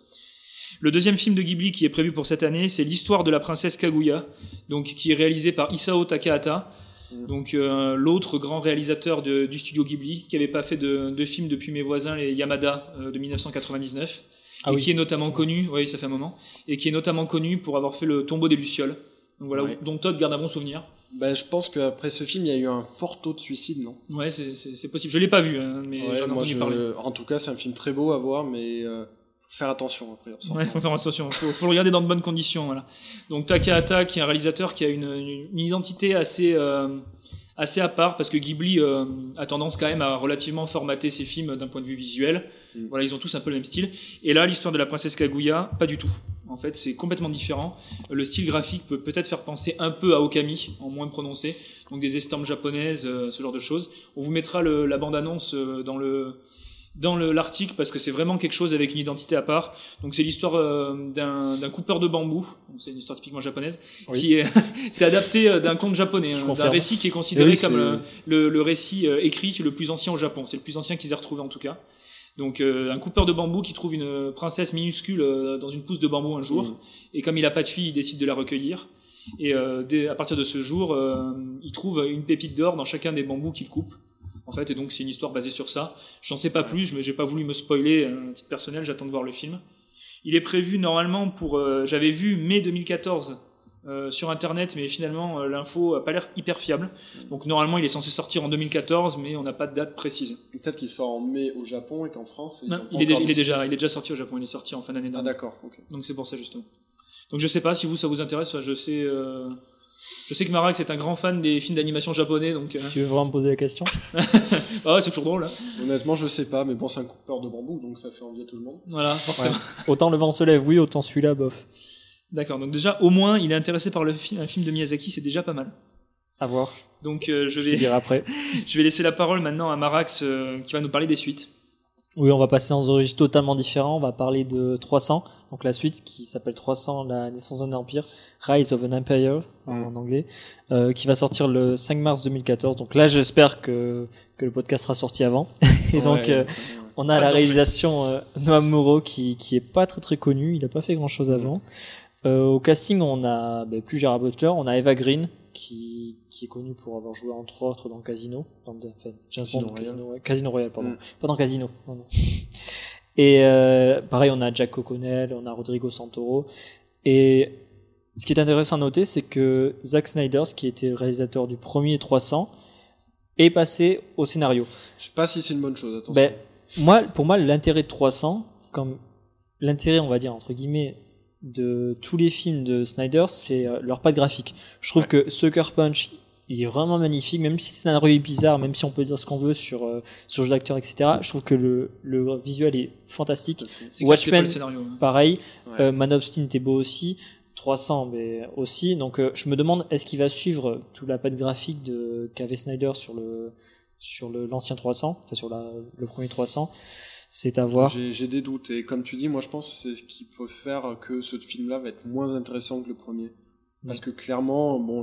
S4: Le deuxième film de Ghibli qui est prévu pour cette année, c'est l'histoire de la princesse Kaguya, donc qui est réalisé par Isao Takahata,
S2: Mm.
S4: donc euh, l'autre grand réalisateur de- du studio Ghibli, qui n'avait pas fait de, de film depuis mes voisins les Yamada euh, de 1999,
S3: Ah
S4: et
S3: oui.
S4: qui est notamment connu, oui ça fait un moment, et qui est notamment connu pour avoir fait le Tombeau des lucioles, donc voilà,
S2: Ouais.
S4: dont Todd garde un bon souvenir.
S2: Bah, je pense qu'après ce film, il y a eu un fort taux de suicide, non?
S4: Ouais, c'est- possible. Je l'ai pas vu, hein, mais
S2: Ouais,
S4: j'en ai entendu
S2: je-
S4: parler.
S2: En tout cas, c'est un film très beau à voir, mais euh, faut faire attention après. sortant.
S4: Ouais, faut faire attention. Faut, faut le regarder dans de bonnes conditions. Voilà. Donc Takahata, qui est un réalisateur qui a une, une- une identité assez euh, assez à part, parce que Ghibli euh, a tendance quand même à relativement formater ses films d'un point de vue visuel.
S2: Mm.
S4: Voilà, ils ont tous un peu le même style. Et là, l'histoire de la princesse Kaguya, pas du tout. En fait, c'est complètement différent. Le style graphique peut peut-être faire penser un peu à Okami, en moins prononcé. Donc des estampes japonaises, euh, ce genre de choses. On vous mettra le- la bande-annonce euh, dans le dans le- l'article parce que c'est vraiment quelque chose avec une identité à part. Donc c'est l'histoire euh, d'un coupeur de bambou. C'est une histoire typiquement japonaise
S3: Oui.
S4: qui est c'est adapté euh, d'un conte japonais, hein, d'un récit qui est considéré
S2: oui,
S4: comme
S2: c'est-
S4: le, le, récit euh, écrit le plus ancien au Japon. C'est le plus ancien qu'ils aient retrouvé en tout cas. Donc euh, un coupeur de bambou qui trouve une princesse minuscule euh, dans une pousse de bambou un jour
S2: Mm.
S4: et comme il a pas de fille, il décide de la recueillir. Et euh, dès- à partir de ce jour, euh, il trouve une pépite d'or dans chacun des bambous qu'il coupe. En fait, et donc c'est une histoire basée sur ça. J'en sais pas plus, mais j'ai pas voulu me spoiler euh, à titre personnel. J'attends de voir le film. Il est prévu normalement pour. euh, J'avais vu mai 2014 euh, sur internet, mais finalement euh, l'info a pas l'air hyper fiable. Donc normalement, il est censé sortir en 2014, mais on n'a pas de date précise.
S2: Peut-être qu'il sort en mai au Japon et qu'en France.
S4: Non, il, est, déjà- il est
S2: décidé.
S4: déjà, il est déjà sorti au Japon. Il est sorti en fin d'année
S2: Ah d'accord. ok.
S4: Donc c'est pour ça justement. Donc je sais pas si vous ça vous intéresse. Je sais, euh, je sais que Marax est un grand fan des films d'animation japonais, donc euh,
S3: Tu veux vraiment me poser la question?
S4: Ah ouais, c'est toujours drôle. hein.
S2: Honnêtement, je sais pas, mais bon, c'est un coupeur de bambou, donc ça fait envie à tout le monde.
S4: Voilà, forcément.
S3: Autant le vent se lève, oui, autant celui-là, bof.
S4: D'accord. Donc déjà au moins il est intéressé par le film, un film de Miyazaki, c'est déjà pas mal.
S3: À voir.
S4: Donc euh, je
S3: Je te
S4: vais,
S3: dirai après.
S4: je vais laisser la parole maintenant à Marax euh, qui va nous parler des suites.
S3: Oui, on va passer dans un registre totalement différent. On va parler de 300, donc la suite qui s'appelle 300, la naissance d'un empire, Rise of an Empire en,
S2: Mm.
S3: en anglais, euh, qui va sortir le 5 mars 2014. Donc là, j'espère que, que le podcast sera sorti avant. Et donc, euh,
S2: ouais.
S3: on a
S4: Pas
S3: la
S4: de
S3: réalisation euh, Noam Moreau qui, qui est pas très très connu. Il n'a pas fait grand chose avant. Euh, au casting, on a ben, plus Gerard Butler, on a Eva Green qui, qui est connue pour avoir joué entre autres dans Casino, dans enfin, James
S2: Casino
S3: Bond,
S2: Royale.
S3: Casino, ouais, Casino Royale, pardon,
S2: Mm.
S3: pas dans Casino. non, non. Et euh, pareil, on a Jack O'Connell, on a Rodrigo Santoro. Et ce qui est intéressant à noter, c'est que Zack Snyder, qui était le réalisateur du premier 300, est passé au scénario.
S2: Je sais pas si c'est une bonne chose, attention.
S3: Ben, moi, pour moi, l'intérêt de 300, comme l'intérêt, on va dire, entre guillemets, de tous les films de Snyder, c'est euh, leur patte graphique. Je trouve que Sucker Punch, il est vraiment magnifique, même si le scénario est bizarre, même si on peut dire ce qu'on veut sur, euh, sur le jeu d'acteur, etc. Je trouve que le, le visuel est fantastique.
S4: C'est c'est
S3: Watchmen,
S4: le scénario. hein.
S3: Pareil,
S2: Ouais.
S3: euh, Man of Steel était beau aussi, 300 mais aussi. Donc euh, je me demande est-ce qu'il va suivre toute la patte graphique de qu'avait Snyder sur le sur le l'ancien 300, enfin sur la, le premier 300. C'est à voir.
S2: J'ai des doutes et comme tu dis, moi je pense que c'est ce qui peut faire que ce film-là va être moins intéressant que le premier. Parce que clairement, bon,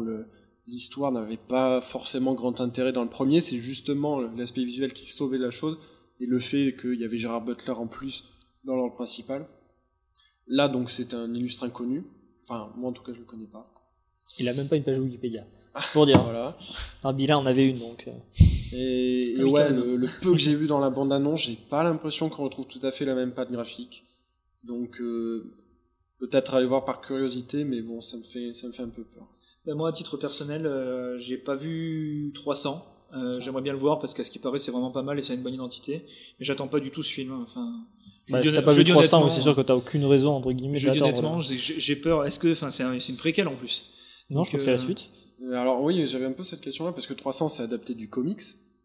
S2: l'histoire n'avait pas forcément grand intérêt dans le premier, c'est justement l'aspect visuel qui sauvait la chose et le fait qu'il y avait Gérard Butler en plus dans le rôle principal. Là, donc, c'est un illustre inconnu. Enfin, moi en tout cas, je le connais pas.
S3: Il a même pas une page Wikipédia. Pour dire.
S2: Voilà.
S3: Un bilan, on avait une donc. euh,
S2: Et, et
S4: Ah
S2: ouais, le, le peu que j'ai vu dans la bande-annonce, j'ai pas l'impression qu'on retrouve tout à fait la même patte graphique. Donc, euh, peut-être aller voir par curiosité, mais bon, ça me fait, ça me fait un peu peur.
S4: Ben, moi, à titre personnel, euh, j'ai pas vu 300. Euh, J'aimerais bien le voir parce qu'à ce qui paraît, c'est vraiment pas mal et ça a une bonne identité. Mais j'attends pas du tout ce film. hein. Enfin, je
S3: bah,
S4: dis
S3: si t'as pas
S4: je
S3: vu
S4: dis
S3: 300,
S4: honnêtement,
S3: oui, c'est sûr que t'as aucune raison entre guillemets
S4: Je dis honnêtement, j'ai j'ai peur. Est-ce que, enfin, c'est un- c'est une préquelle en plus.
S3: Non, je crois que c'est la
S4: euh,
S3: suite.
S2: Euh, Alors oui, j'avais un peu cette question-là, parce que 300, c'est adapté du comics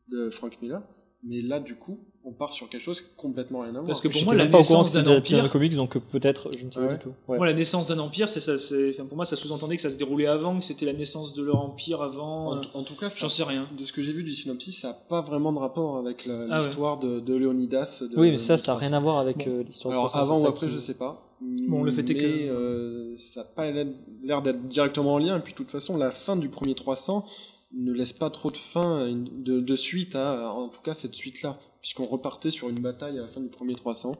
S2: de Frank Miller, mais là, du coup, on part sur quelque chose complètement rien à voir.
S4: Parce que pour moi, la naissance d'un empire,
S3: comics, donc euh, peut-être, je ne sais pas du tout. Ouais.
S4: moi, la naissance d'un empire, c'est ça. c'est- enfin, pour moi, ça sous-entendait que ça se déroulait avant, que c'était la naissance de leur empire avant.
S2: en,
S4: euh,
S2: en tout cas,
S4: J'en sais rien.
S2: de ce que j'ai vu du synopsis, ça n'a pas vraiment de rapport avec la-
S4: Ah ouais.
S2: l'histoire de, de Léonidas. de-
S3: Oui, mais ça,
S2: de
S3: ça n'a
S2: 300.
S3: rien à voir avec
S4: Bon.
S3: euh, l'histoire de
S2: Alors
S3: 300.
S2: avant ou après,
S3: qui-
S2: je sais pas.
S4: Bon, le fait est que-
S2: euh, ça n'a pas l'air d'être directement en lien. Et puis, de toute façon, la fin du premier 300 ne laisse pas trop de fin, de, de suite à, en tout cas, cette suite-là, puisqu'on repartait sur une bataille à la fin du premier 300.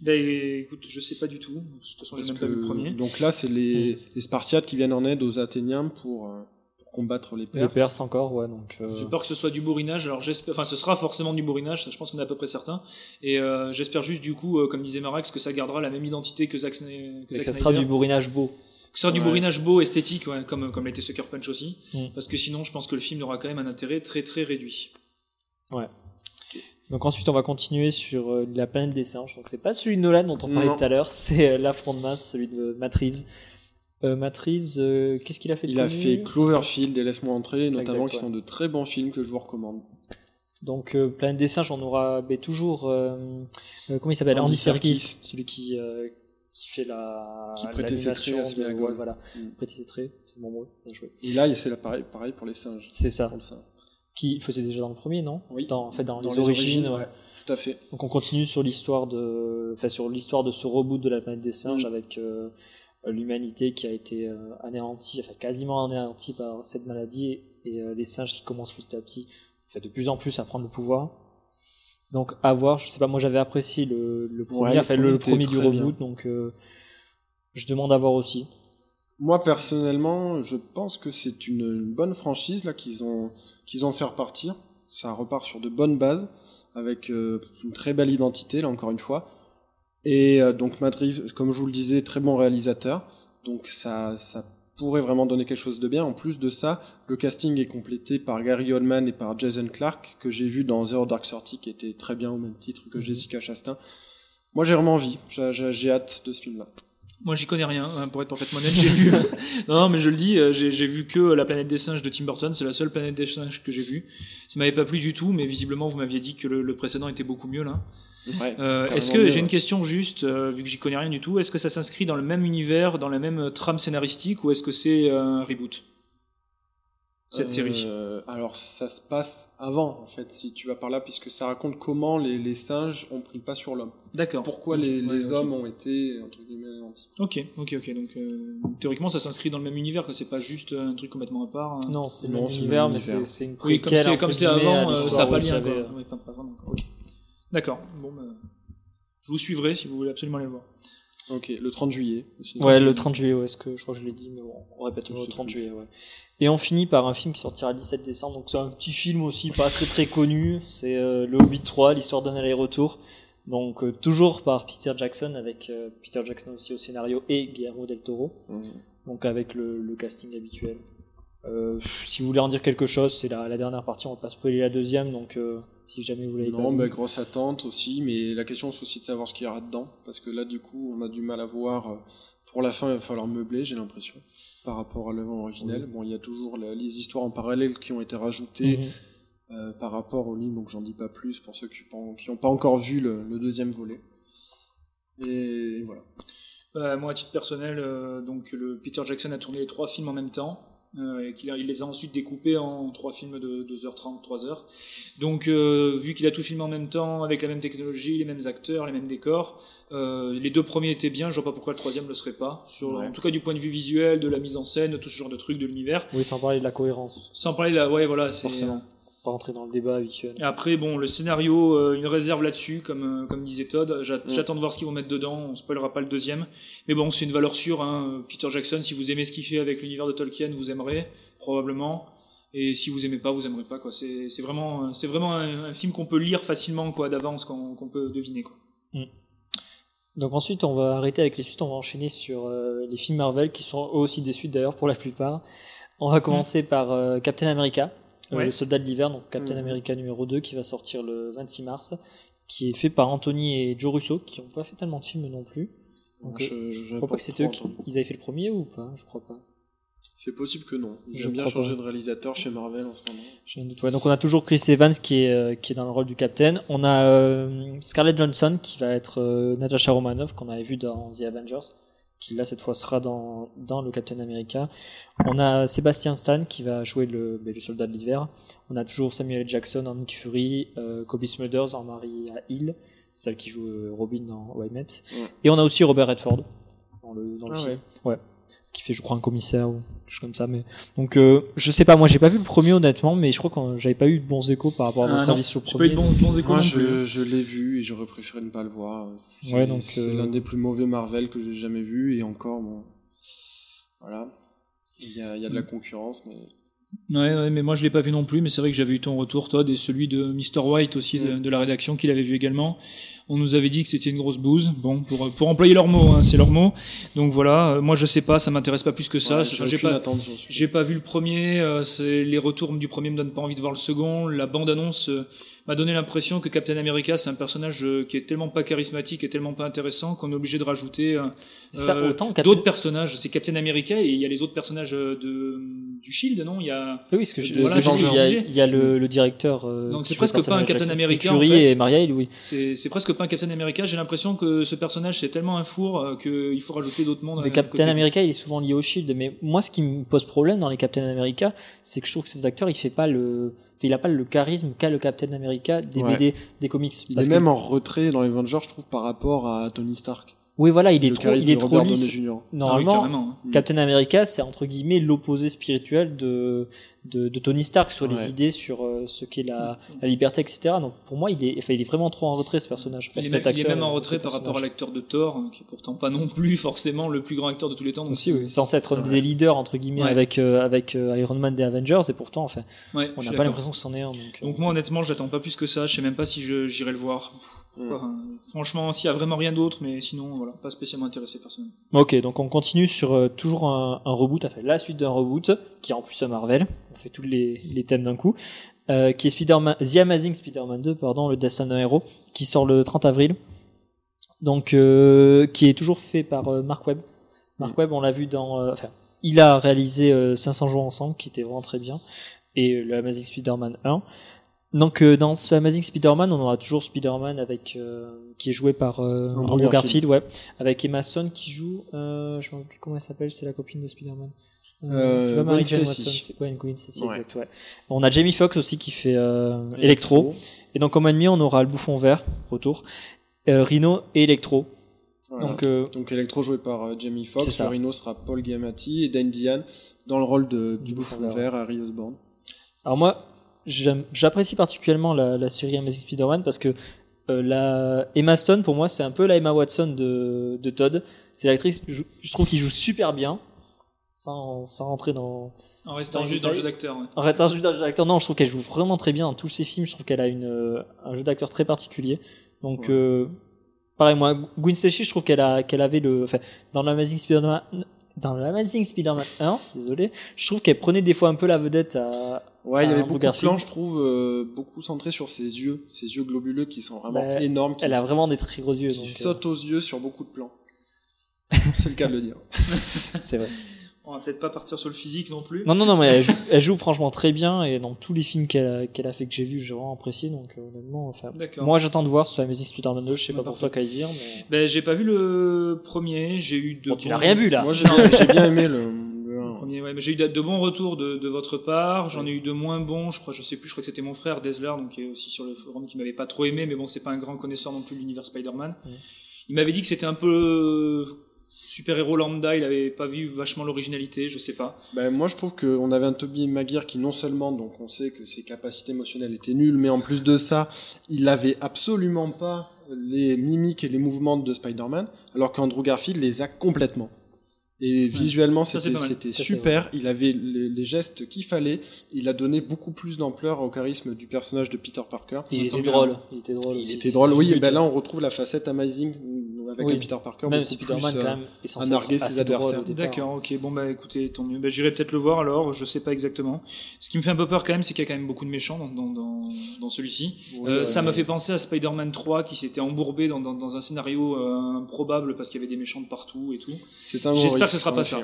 S4: Ben, écoute, je sais pas du tout. De toute façon, j'ai même pas vu le premier.
S2: donc là, c'est les, les Spartiates qui viennent en aide aux Athéniens pour, euh, pour combattre les
S3: Les
S2: Perses.
S3: Perses encore, ouais, donc. euh,
S4: J'ai peur que ce soit du bourrinage. Alors j'espère, enfin, ce sera forcément du bourrinage. ça, Je pense qu'on est à peu près certain. Et euh, j'espère juste du coup, euh, comme disait Marax, que ça gardera la même identité que Zack, que
S3: et
S4: Zack
S3: que ça sera du bourrinage beau.
S4: Que ce sera du
S2: Ouais.
S4: bourrinage beau, esthétique, ouais, comme comme l'était Sucker Punch aussi.
S3: Mm.
S4: Parce que sinon, je pense que le film aura quand même un intérêt très très réduit.
S3: Donc ensuite, on va continuer sur euh, la planète des singes. Donc c'est pas celui de Nolan dont on parlait
S2: Non.
S3: tout à l'heure, c'est euh, l'affront de masse, celui de Matt Reeves. Euh, Matt Reeves, euh, qu'est-ce qu'il a fait de
S2: Il a fait Cloverfield et Laisse-moi entrer, notamment,
S3: Exact,
S2: qui sont de très bons films que je vous recommande.
S3: Donc euh, Planète des singes, on aura ben, toujours euh, euh, comment il s'appelle?
S2: Andy
S3: Andy Serkis,
S2: Serkis.
S3: celui qui euh, qui fait la
S2: Qui prêtait ses traits à
S3: ouais, voilà,
S2: Mm.
S3: prêter ses traits, c'est bon mot, bien joué.
S2: Et là, c'est pareil, pareil pour les singes.
S3: C'est ça. Qui faisait déjà dans le premier, non?
S2: Oui.
S3: Dans, en fait, dans,
S2: Dans
S3: les, origines. ouais.
S2: ouais. Tout à fait.
S3: Donc on continue sur l'histoire de, enfin sur l'histoire de ce reboot de la planète des singes
S2: Mm.
S3: avec euh, l'humanité qui a été euh, anéantie, enfin quasiment anéantie par cette maladie et, et, euh, les singes qui commencent petit à petit, enfin de plus en plus à prendre le pouvoir. Donc à voir, je sais pas, moi j'avais apprécié le, le premier, enfin
S2: premier
S3: le, premier du reboot, donc euh, je demande à voir aussi.
S2: Moi, personnellement, je pense que c'est une, une bonne franchise là qu'ils ont, qu'ils ont fait repartir. Ça repart sur de bonnes bases, avec euh, une très belle identité, là encore une fois. Et euh, donc, Reeves, comme je vous le disais, très bon réalisateur. Donc, ça, ça pourrait vraiment donner quelque chose de bien. En plus de ça, le casting est complété par Gary Oldman et par Jason Clarke, que j'ai vu dans Zero Dark Thirty, qui était très bien au même titre que
S3: Mhm.
S2: Jessica Chastain. Moi, j'ai vraiment envie. J'ai- hâte de ce film-là.
S4: Moi, j'y connais rien, hein, pour être parfaitement honnête. J'ai vu, non, mais je le dis, euh, j'ai j'ai vu que la planète des singes de Tim Burton. C'est la seule planète des singes que j'ai vue. Ça m'avait pas plu du tout, mais visiblement, vous m'aviez dit que le, le précédent était beaucoup mieux là.
S2: Ouais,
S4: Euh, est-ce que j'ai une question juste, euh, vu que j'y connais rien du tout, est-ce que ça s'inscrit dans le même univers, dans la même euh, trame scénaristique, ou est-ce que c'est un reboot cette série?
S2: Alors ça se passe avant en fait, si tu vas par là, puisque ça raconte comment les, les singes ont pris le pas sur l'homme.
S4: D'accord.
S2: Pourquoi les, hommes ont été entre guillemets anéantis.
S4: Ok, ok, ok. Donc euh, théoriquement, ça s'inscrit dans le même univers, que c'est pas juste un truc complètement à part. hein?
S3: Non, c'est le même univers, mais c'est une
S4: Oui, comme
S3: préquelle,
S4: c'est
S3: entre
S4: comme c'est avant, ça n'a pas lien. Quoi. Ouais, pas- pas vraiment, quoi. Ok. D'accord. Bon, bah, je vous suivrai si vous voulez absolument aller voir.
S2: Ok, le 30 juillet.
S3: Ouais, le 30 juillet, ouais, ce que je crois que je l'ai dit, mais bon, on répète
S2: Je
S3: le
S2: sais
S3: 30
S2: plus.
S3: juillet, ouais. Et on finit par un film qui sortira le 17 décembre, donc c'est un petit film aussi, pas très très connu, c'est euh, Le Hobbit 3, l'histoire d'un aller-retour. Donc euh, toujours par Peter Jackson, avec euh, Peter Jackson aussi au scénario et Guillermo del Toro,
S2: Mhm.
S3: donc avec le, le casting habituel. Euh, si vous voulez en dire quelque chose, c'est la, la dernière partie, on va pas spoiler la deuxième, donc euh, si jamais vous l'avez pas
S2: Non,
S3: vu.
S2: bah, grosse attente aussi, mais la question c'est aussi de savoir ce qu'il y aura dedans, parce que là du coup on a du mal à voir. euh, Pour la fin, il va falloir meubler, j'ai l'impression, par rapport à l'œuvre originelle. Bon, il y a toujours la- les histoires en parallèle qui ont été rajoutées
S3: Mhm.
S2: euh, par rapport au livre, donc j'en dis pas plus pour ceux qui n'ont pas encore vu le, le deuxième volet. Et voilà.
S4: Bah, moi, à titre personnel, euh, donc le Peter Jackson a tourné les trois films en même temps. Euh, et qu'il a- il les a ensuite découpés en trois films de 2h30, 3h. Donc, euh, vu qu'il a tout filmé en même temps, avec la même technologie, les mêmes acteurs, les mêmes décors, euh, les deux premiers étaient bien, je vois pas pourquoi le troisième le serait pas. Sur,
S2: Ouais.
S4: En tout cas, du point de vue visuel, de la mise en scène, de tout ce genre de trucs, de l'univers.
S3: Oui, sans parler de la cohérence,
S4: Sans parler là, ouais, voilà, c'est.
S3: forcément. Pas rentrer dans le débat habituel.
S4: Et après, bon, le scénario, euh, une réserve là-dessus, comme, euh, comme disait Todd.
S2: Mm.
S4: J'attends de voir ce qu'ils vont mettre dedans. On spoilera pas le deuxième. Mais bon, c'est une valeur sûre. Hein. Peter Jackson, si vous aimez ce qu'il fait avec l'univers de Tolkien, vous aimerez, probablement. Et si vous aimez pas, vous aimerez pas. quoi. C'est c'est vraiment, euh, c'est vraiment un, un film qu'on peut lire facilement quoi, d'avance, qu'on qu'on peut deviner. Quoi.
S3: Donc ensuite, on va arrêter avec les suites, on va enchaîner sur euh, les films Marvel qui sont eux aussi des suites d'ailleurs pour la plupart. On va commencer par euh, Captain America,
S4: Ouais.
S3: le soldat de l'hiver, donc Captain
S2: Mhm.
S3: America numéro 2 qui va sortir le 26 mars, qui est fait par Anthony et Joe Russo qui n'ont pas fait tellement de films non plus. Donc,
S2: je,
S3: euh,
S2: je-
S3: je crois pas que c'était eux qui ils avaient fait le premier ou pas, je crois pas.
S2: C'est possible que non. Ils ont bien changé de réalisateur chez Marvel en ce moment.
S3: J'ai un doute. Ouais, donc on a toujours Chris Evans qui est, euh, qui est dans le rôle du Captain. On a euh, Scarlett Johansson qui va être euh, Natasha Romanoff qu'on avait vu dans The Avengers, qui là cette fois sera dans, dans le Captain America. On a Sébastien Stan qui va jouer le, ben, le soldat de l'hiver. On a toujours Samuel. Jackson en Nick Fury, euh, Kobe Smulders en Maria Hill, celle qui joue euh, Robin dans Why Met.
S2: Ouais.
S3: Et on a aussi Robert Redford dans le, dans le
S2: Ah
S3: film. Ouais. Qui fait, je crois, un commissaire ou quelque chose comme ça. Mais donc, euh, je sais pas. Moi, j'ai pas vu le premier honnêtement, mais je crois que j'avais pas eu de bons échos par rapport à
S4: Ah,
S3: votre
S4: non,
S3: avis sur le
S4: J'ai pas eu
S3: premier.
S4: de bons, bons échos
S2: Moi,
S4: non
S2: je, l'ai vu et j'aurais préféré ne pas le voir. C'est
S3: Ouais, donc,
S2: c'est
S3: euh,
S2: l'un des plus mauvais Marvel que j'ai jamais vu et encore, bon, voilà. Il y a, il y a de la concurrence, mais
S4: Ouais, ouais, mais moi je l'ai pas vu non plus, mais c'est vrai que j'avais eu ton retour, Todd, et celui de Mr. White aussi, de, de la rédaction, qu'il avait vu également. On nous avait dit que c'était une grosse bouse, bon, pour, pour employer leurs mots, hein, c'est leurs mots. Donc voilà, euh, moi je sais pas, ça m'intéresse pas plus que ça.
S2: ouais, j'ai
S4: pas, j'ai vu le premier, euh, c'est- les retours du premier me donnent pas envie de voir le second. La bande-annonce euh, m'a donné l'impression que Captain America, c'est un personnage euh, qui est tellement pas charismatique et tellement pas intéressant qu'on est obligé de rajouter euh, euh,
S3: Captain-
S4: d'autres personnages. C'est Captain America et il y a les autres personnages de, du Shield, non? Il y a
S3: Oui, ce que je,
S4: Voilà,
S3: ce que je il y a,
S4: disais.
S3: il y a le, le directeur. euh,
S4: Donc c'est presque pas un Captain. America, en
S3: Fury
S4: fait.
S3: et Maria oui.
S4: C'est c'est presque pas un Captain America. J'ai l'impression que ce personnage c'est tellement un four euh, qu'il faut rajouter d'autres mondes.
S3: Le Captain
S4: côté.
S3: America, il est souvent lié au Shield, mais moi, ce qui me pose problème dans les Captain America, c'est que je trouve que cet acteur, il fait pas le, il a pas le charisme qu'a le Captain America des
S2: Ouais.
S3: BD, des comics.
S2: Il
S3: Parce
S2: est
S3: que-
S2: même en retrait dans les Avengers, je trouve, par rapport à Tony Stark.
S3: oui, voilà, il est
S2: Le
S3: trop, il est trop lisse.
S4: Ah oui,
S3: Normalement,
S4: carrément. hein.
S3: Captain America, c'est entre guillemets l'opposé spirituel de, de, de Tony Stark sur les
S2: Ouais.
S3: idées, sur euh, ce qu'est la, la liberté, etc. Donc pour moi, il est, enfin, il est vraiment trop en retrait ce personnage. Enfin,
S4: Il est,
S3: cet
S4: même, il est
S3: acteur
S4: même en
S3: et
S4: retrait par rapport à l'acteur de Thor, hein, qui est pourtant pas non plus forcément le plus grand acteur de tous les temps. donc
S3: Aussi, oui, censé être
S2: Ouais.
S3: des leaders entre guillemets
S4: Ouais.
S3: avec euh, avec euh, Iron Man des Avengers et pourtant, enfin,
S4: Ouais,
S3: on n'a pas l'impression que c'en est un. Donc, euh,
S4: Donc moi honnêtement, j'attends pas plus que ça. Je sais même pas si je- j'irai le voir. Pourquoi, hein. Franchement, s'il y a vraiment rien d'autre, mais sinon, voilà, pas spécialement intéressé personnellement.
S3: Ok, donc on continue sur euh, toujours un, un reboot, enfin la suite d'un reboot, qui est en plus un Marvel, on fait tous les, les thèmes d'un coup, euh, qui est Spider-Man, The Amazing Spider-Man 2, pardon, le Death d'un héros, qui sort le 30 avril, donc euh, qui est toujours fait par euh, Mark Webb. Mark Webb, on l'a vu dans, enfin, il a réalisé euh, 500 jours ensemble, qui était vraiment très bien, et le Amazing Spider-Man 1. Donc dans ce Amazing Spider-Man, on aura toujours Spider-Man avec qui est joué par
S2: Andrew Garfield.
S3: Ouais, avec Emma Stone qui joue, je me rappelle plus comment elle s'appelle, c'est la copine de Spider-Man.
S2: Euh,
S3: c'est pas Mary Jane
S2: Stacy.
S3: Watson, c'est Gwen, Gwen Stacy,
S2: Ouais.
S3: exact, ouais. On a Jamie Foxx aussi qui fait euh, Electro. Et dans Comme ennemi, on aura le bouffon vert, retour, euh, Rhino et Electro.
S2: Voilà.
S3: Donc, euh,
S2: Donc Electro joué par euh, Jamie Foxx, le Rhino sera Paul Giamatti et Dan Diane dans le rôle de, du
S3: Du bouffon
S2: bouffon vert Harry Osborn.
S3: alors moi, j'apprécie particulièrement la, la série Amazing Spider-Man parce que euh, la Emma Stone, pour moi, c'est un peu la Emma Watson de, de Todd. C'est l'actrice, je, je trouve qu'il joue super bien, sans, sans rentrer dans,
S4: En restant
S3: Dans
S4: juste dans le jeu d'acteur. ouais.
S3: En fait, un jeu d'acteur, non, je trouve qu'elle joue vraiment très bien dans tous ses films. Je trouve qu'elle a une, euh, un jeu d'acteur très particulier. Donc,
S2: Ouais.
S3: euh, pareil, moi, Gwen Stacy, je trouve qu'elle a, qu'elle avait le, enfin, dans l'Amazing Spider-Man, dans l'Amazing Spider-Man 1, désolé, je trouve qu'elle prenait des fois un peu la vedette à,
S2: Ouais, il y avait beaucoup de plans, je trouve, euh, beaucoup centrés sur ses yeux, ses yeux globuleux qui sont vraiment
S3: Bah,
S2: énormes, qui,
S3: Elle a vraiment des très gros yeux.
S2: qui
S3: donc, euh,
S2: sautent aux yeux sur beaucoup de plans. C'est le cas de le dire.
S3: c'est vrai.
S4: On va peut-être pas partir sur le physique non plus.
S3: Non, non, non, mais elle joue, elle joue franchement très bien et dans tous les films qu'elle a, qu'elle a fait que j'ai vu, j'ai vraiment apprécié. Donc, euh, honnêtement, enfin,
S4: D'accord.
S3: moi, j'attends de voir sur Amazing Spider-Man 2. Je sais pas pour
S4: parfait.
S3: toi, Kaiser, mais
S4: Ben, j'ai pas vu le premier, j'ai eu de
S3: bon, tu
S4: bons-
S3: n'as rien vu là.
S2: Moi j'ai bien, aimé le,
S4: ouais, mais j'ai eu de, bons retours de, de votre part. J'en ai eu de moins bons. Je crois, je sais plus. Je crois que c'était mon frère Desler, donc qui est aussi sur le forum, qui m'avait pas trop aimé. Mais bon, c'est pas un grand connaisseur non plus de l'univers Spider-Man. Il m'avait dit que c'était un peu super héros lambda. Il avait pas vu vachement l'originalité. Je sais pas.
S2: Ben, moi je trouve qu'on avait un Toby Maguire qui non seulement, donc on sait que ses capacités émotionnelles étaient nulles, mais en plus de ça, il avait absolument pas les mimiques et les mouvements de Spider-Man, alors qu'Andrew Garfield les a complètement. Et visuellement, c'était super. Il avait les, les gestes qu'il fallait. Il a donné beaucoup plus d'ampleur au charisme du personnage de Peter Parker.
S3: Il était drôle. Il était drôle.
S2: Il
S3: aussi.
S2: était drôle, oui. Et ben là, on retrouve la facette Amazing avec
S3: Oui.
S2: un Peter Parker
S3: Même Spider-Man,
S2: plus, euh,
S3: quand même, est censé
S2: narguer ses adversaires.
S4: D'accord, ok, bon bah écoutez, tant mieux. Bah, J'irai peut-être le voir alors, je sais pas exactement. Ce qui me fait un peu peur quand même, c'est qu'il y a quand même beaucoup de méchants dans, dans, dans, dans celui-ci.
S2: Ouais,
S4: Euh,
S2: ouais,
S4: ça m'a fait penser à Spider-Man 3 qui s'était embourbé dans, dans, dans un scénario euh, improbable parce qu'il y avait des méchants de partout et tout.
S2: C'est un gros
S4: J'espère que ce sera pas ça.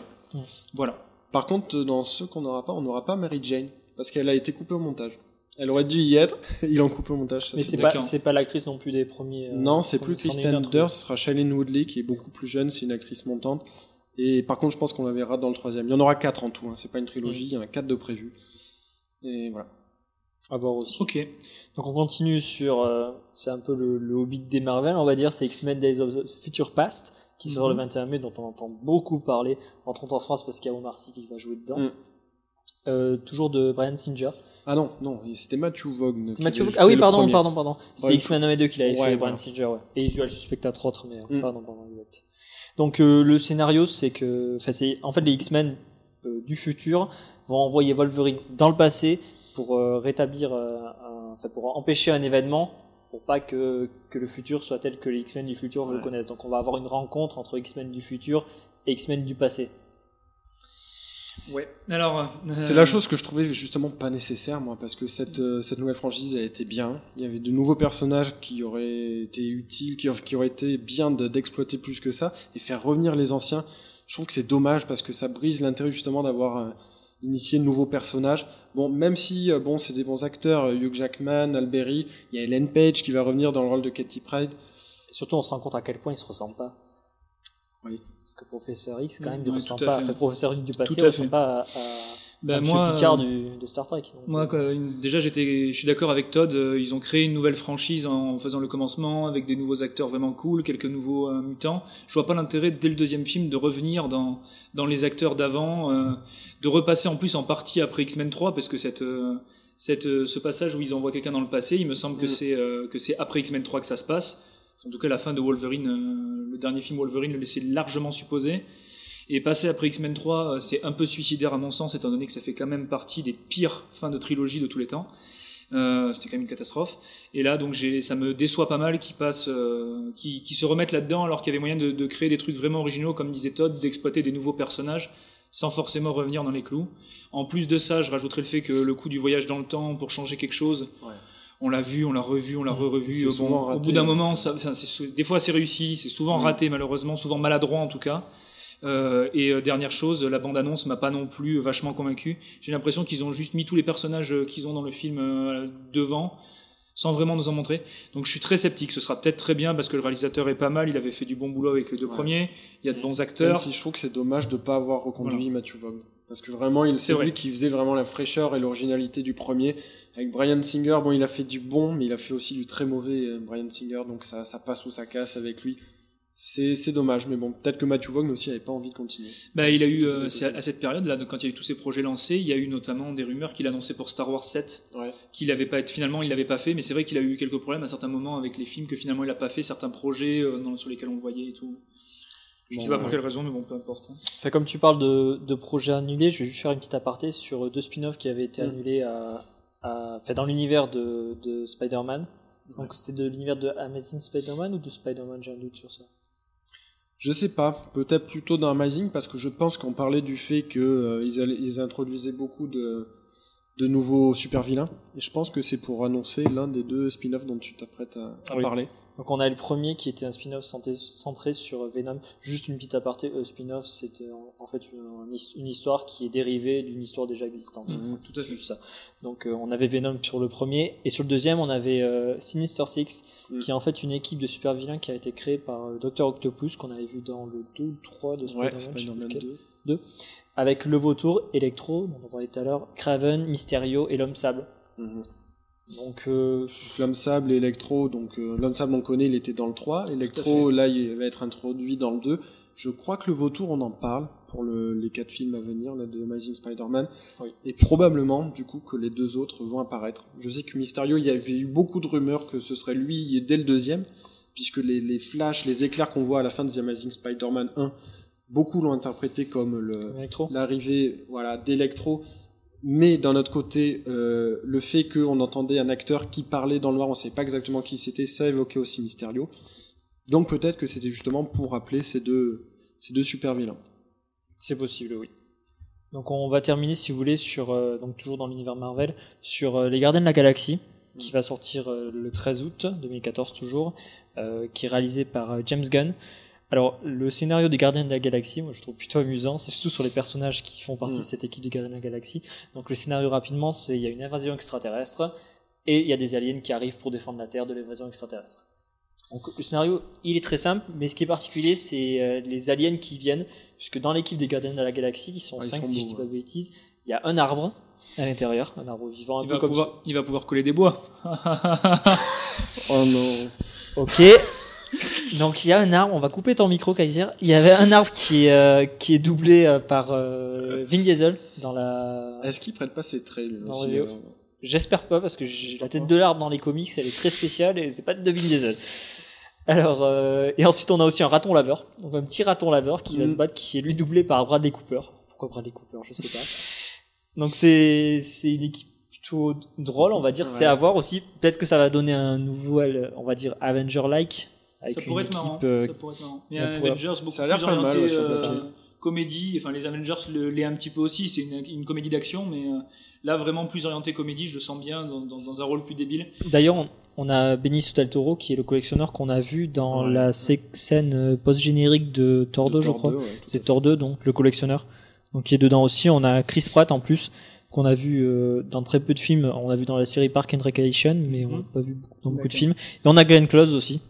S4: Voilà.
S2: Par contre, dans ceux qu'on n'aura pas, on n'aura pas Mary Jane. Parce qu'elle a été coupée au montage. Elle aurait dû y être, ils l'ont coupée au montage. ça,
S3: Mais
S2: c'est
S3: pas, c'est pas l'actrice non plus des premiers. euh,
S2: Non, c'est plus Kristen Dunst, ce sera Shailene Woodley qui est beaucoup plus jeune, c'est une actrice montante. Et par contre, je pense qu'on la verra dans le troisième. Il y en aura quatre en tout, hein. c'est pas une trilogie,
S3: Mm.
S2: il y en a quatre de prévus. Et voilà.
S3: À voir aussi.
S4: Ok.
S3: Donc on continue sur, euh, c'est un peu le, le Hobbit des Marvel, on va dire, c'est X-Men Days of the Future Past, qui sera le
S4: Mhm.
S3: 21 mai, dont on entend beaucoup parler, entre autres en France parce qu'il y a Omar Sy qui va jouer dedans.
S2: Mm.
S3: Euh, toujours de Brian Singer.
S2: Ah non, non, c'était Matthew Vaughn.
S3: C'était Ah oui, pardon, pardon, pardon. C'était
S2: Ouais,
S3: X-Men 1 et 2 qu'il avait
S2: Ouais,
S3: fait, Brian. Singer, ouais. Et Usual Suspect à 3 autres, mais euh,
S2: Mm.
S3: pardon, pardon, exact. Donc euh, le scénario, c'est que, enfin, c'est en fait les X-Men euh, du futur vont envoyer Wolverine dans le passé pour rétablir, enfin, pour empêcher un événement, pour pas que, que le futur soit tel que les X-Men du futur le connaissent. Donc on va avoir une rencontre entre X-Men du futur et X-Men du passé.
S4: Ouais. Alors. euh,
S2: C'est la chose que je trouvais justement pas nécessaire, moi, parce que cette, euh, cette nouvelle franchise, elle était bien. Il y avait de nouveaux personnages qui auraient été utiles, qui, qui auraient été bien de- d'exploiter plus que ça, et faire revenir les anciens. Je trouve que c'est dommage parce que ça brise l'intérêt justement d'avoir euh, initié de nouveaux personnages. Bon, même si euh, bon, c'est des bons acteurs, euh, Hugh Jackman, Alberi, il y a Ellen Page qui va revenir dans le rôle de Katie Pride.
S3: Et surtout, on se rend compte à quel point ils se ressemblent pas.
S2: Oui.
S3: Parce que Professeur X, quand même,
S4: Oui, tout
S3: ressemble pas.
S4: fait.
S3: Enfin, Professeur X du passé,
S4: à
S3: ressemble pas à, à, Monsieur
S4: moi,
S3: Picard
S4: euh,
S3: du, de Star Trek. Donc,
S4: Moi,
S3: euh,
S4: déjà, j'étais, je suis d'accord avec Todd. euh, Ils ont créé une nouvelle franchise en faisant le commencement avec des nouveaux acteurs vraiment cool, quelques nouveaux euh, mutants. Je vois pas l'intérêt dès le deuxième film de revenir dans dans les acteurs d'avant, euh, de repasser en plus en partie après X-Men 3 parce que cette euh, cette ce passage où ils envoient quelqu'un dans le passé, il me semble que
S2: Mm.
S4: c'est que c'est après X-Men 3 que ça se passe. En tout cas, la fin de Wolverine, le dernier film Wolverine le laissait largement supposer. Et passer après X-Men 3, euh, c'est un peu suicidaire à mon sens, étant donné que ça fait quand même partie des pires fins de trilogie de tous les temps. Euh, C'était quand même une catastrophe. Et là, donc, ça me déçoit pas mal euh, qu'ils se remettent là-dedans, alors qu'il y avait moyen de, créer des trucs vraiment originaux, comme disait Todd, d'exploiter des nouveaux personnages sans forcément revenir dans les clous. En plus de ça, je rajouterais le fait que le coup du voyage dans le temps pour changer quelque chose. On l'a vu, on l'a revu, on l'a
S3: Mmh.
S4: re-revu. Bon, au bout d'un moment, ça, des fois c'est réussi, c'est souvent
S2: Mmh.
S4: raté malheureusement, souvent maladroit en tout cas. Euh, et euh, dernière chose, la bande-annonce m'a pas non plus vachement convaincu. J'ai l'impression qu'ils ont juste mis tous les personnages euh, qu'ils ont dans le film euh, devant, sans vraiment nous en montrer. Donc je suis très sceptique. Ce sera peut-être très bien parce que le réalisateur est pas mal. Il avait fait du bon boulot avec les deux
S2: Ouais.
S4: premiers. Il y a de bons
S2: Même
S4: acteurs.
S2: si je trouve que c'est dommage de pas avoir reconduit Matthew Vaughn. Parce que vraiment,
S4: C'est
S2: lui qui faisait vraiment la fraîcheur et l'originalité du premier. Avec Brian Singer, bon, il a fait du bon, mais il a fait aussi du très mauvais, euh, Brian Singer, donc ça, ça passe ou ça casse avec lui. C'est dommage, mais bon, peut-être que Matthew Vaughn aussi avait pas envie de continuer.
S4: Bah, il a eu, euh, à cette période-là, quand il y a eu tous ces projets lancés, il y a eu notamment des rumeurs qu'il annonçait pour Star Wars 7,
S2: Ouais.
S4: qu'il avait pas, finalement il l'avait pas fait, mais c'est vrai qu'il a eu quelques problèmes à certains moments avec les films que finalement il a pas fait, certains projets euh, dans- sur lesquels on voyait et tout. Je
S2: Bon,
S4: sais pas pour quelle raison, mais bon, peu importe. hein.
S3: Enfin, comme tu parles de, de projets annulés, je vais juste faire une petite aparté sur deux spin-offs qui avaient été
S2: Mm.
S3: annulés à, à- enfin, dans l'univers de, de Spider-Man. Donc c'était de l'univers de Amazing Spider-Man ou de Spider-Man J'ai un doute sur ça?
S2: Je sais pas, peut-être plutôt dans Amazing, parce que je pense qu'on parlait du fait qu'ils ils, allaient- ils introduisaient beaucoup de, de nouveaux super vilains, et je pense que c'est pour annoncer l'un des deux spin-offs dont tu t'apprêtes à, à
S3: Oui.
S2: parler.
S3: Donc on a le premier qui était un spin-off centré, sur Venom. Juste une petite aparté, euh, spin-off c'était en, fait une, une histoire qui est dérivée d'une histoire déjà existante.
S4: Tout à fait.
S3: Juste ça. Donc euh, on avait Venom sur le premier et sur le deuxième on avait euh, Sinister Six
S2: Mm.
S3: qui est en fait une équipe de super vilains qui a été créée par euh, Dr Octopus qu'on avait vu dans le 2 ou 3 de
S2: Ouais,
S3: Spider-Man, plus lequel.
S2: 2.
S3: avec le vautour, Electro, dont on parlait tout à l'heure, Craven, Mysterio et l'homme sable.
S2: Mhm.
S3: Donc euh,
S2: L'homme sable et Electro, donc euh, l'homme sable on connaît, il était dans le 3,
S4: Tout
S2: Electro là il va être introduit dans le 2. Je crois que le vautour on en parle pour le- les quatre films à venir là, de Amazing Spider-Man.
S3: Oui.
S2: Et probablement du coup que les deux autres vont apparaître. Je sais que Mysterio, il y avait eu beaucoup de rumeurs que ce serait lui dès le deuxième, puisque les, les flashs, les éclairs qu'on voit à la fin de The Amazing Spider-Man 1, beaucoup l'ont interprété comme l'arrivée voilà d'Electro mais d'un autre côté euh, le fait qu'on entendait un acteur qui parlait dans le noir on savait pas exactement qui c'était ça évoquait aussi Mysterio donc peut-être que c'était justement pour rappeler ces deux ces deux super vilains
S3: C'est possible, oui. Donc on va terminer, si vous voulez, sur euh, donc toujours dans l'univers Marvel, sur euh, les Gardiens de la Galaxie, qui va sortir le 13 août 2014 toujours, qui est réalisé par James Gunn. Alors le scénario des Gardiens de la Galaxie, moi je trouve plutôt amusant, c'est surtout sur les personnages qui font partie
S2: Mm.
S3: de cette équipe des Gardiens de la Galaxie. Donc le scénario rapidement, c'est il y a une invasion extraterrestre et il y a des aliens qui arrivent pour défendre la Terre de l'invasion extraterrestre. Donc le scénario, il est très simple, mais ce qui est particulier, c'est euh, les aliens qui viennent, puisque dans l'équipe des Gardiens de la Galaxie, qui sont
S2: Ah, ils
S3: 5
S2: sont
S3: si je dis pas de bêtises, il y a un arbre à l'intérieur, un arbre vivant, un
S4: Il
S3: peu
S4: va,
S3: comme
S4: pouvoir, il va pouvoir coller des bois.
S2: oh non
S3: Ok. Donc il y a un arbre, on va couper ton micro Kaiser. Il y avait un arbre qui est, euh, qui est doublé euh, par euh, Vin Diesel dans la...
S2: est-ce qu'il prête pas ses traits lui
S3: Dans
S2: aussi,
S3: J'espère pas parce que j'ai la tête de l'arbre dans les comics, elle est très spéciale et c'est pas de Vin Diesel. Alors euh, et ensuite on a aussi un raton laveur, donc un petit raton laveur qui va
S2: Mhm.
S3: se battre, qui est lui doublé par Bradley Cooper. Pourquoi Bradley Cooper Je sais pas. Donc c'est c'est une équipe plutôt drôle, on va dire. C'est à voir aussi. Peut-être que ça va donner un nouvel, on va dire Avenger-like avec
S4: ça
S3: une
S4: pourrait être
S3: équipe.
S4: marrant.
S3: euh,
S4: ça pourrait être marrant. Mais
S3: on
S4: un
S3: pourrait-
S4: Avengers beaucoup
S2: Ça a l'air
S4: plus
S2: pas mal,
S4: orienté euh, comédie. Enfin, les Avengers le- l'est un petit peu aussi. C'est une, une comédie d'action, mais euh, là vraiment plus orienté comédie. Je le sens bien dans, dans- dans un rôle plus débile.
S3: D'ailleurs, on- on a Benicio del Toro qui est le collectionneur qu'on a vu dans
S2: Ouais.
S3: la scène euh, post-générique de Thor 2,
S2: de
S3: je crois.
S2: 2, ouais, tout à
S3: C'est. Thor 2, donc le collectionneur, donc qui est dedans aussi. On a Chris Pratt en plus qu'on a vu euh, dans très peu de films. On a vu dans la série Park and Recreation, mais on l'a pas vu dans beaucoup de films. Et on a Glenn Close aussi.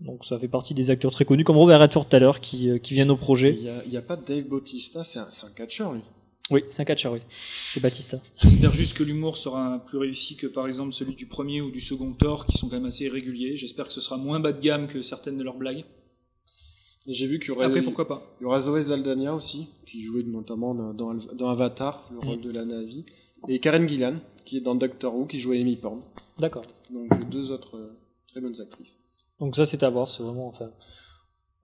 S3: Donc ça fait partie des acteurs très connus, comme Robert Redford tout à l'heure, qui, euh, qui viennent au projet.
S2: il y a, pas Dave Bautista c'est un, un catcheur lui
S3: Oui, c'est un catcheur, oui. C'est Batista.
S4: J'espère juste que l'humour sera plus réussi que par exemple celui du premier ou du second Thor, qui sont quand même assez réguliers. J'espère que ce sera moins bas de gamme que certaines de leurs blagues.
S2: et j'ai vu qu'il y aurait
S4: Après, pourquoi pas
S2: Il y aura Zoé Saldana aussi, qui jouait notamment dans, Avatar, le rôle de la Navi. Et Karen Gillan, qui est dans Doctor Who, qui jouait Amy Pond.
S3: D'accord.
S2: Donc deux autres euh, très bonnes actrices.
S3: Donc ça, c'est à voir. C'est vraiment, enfin,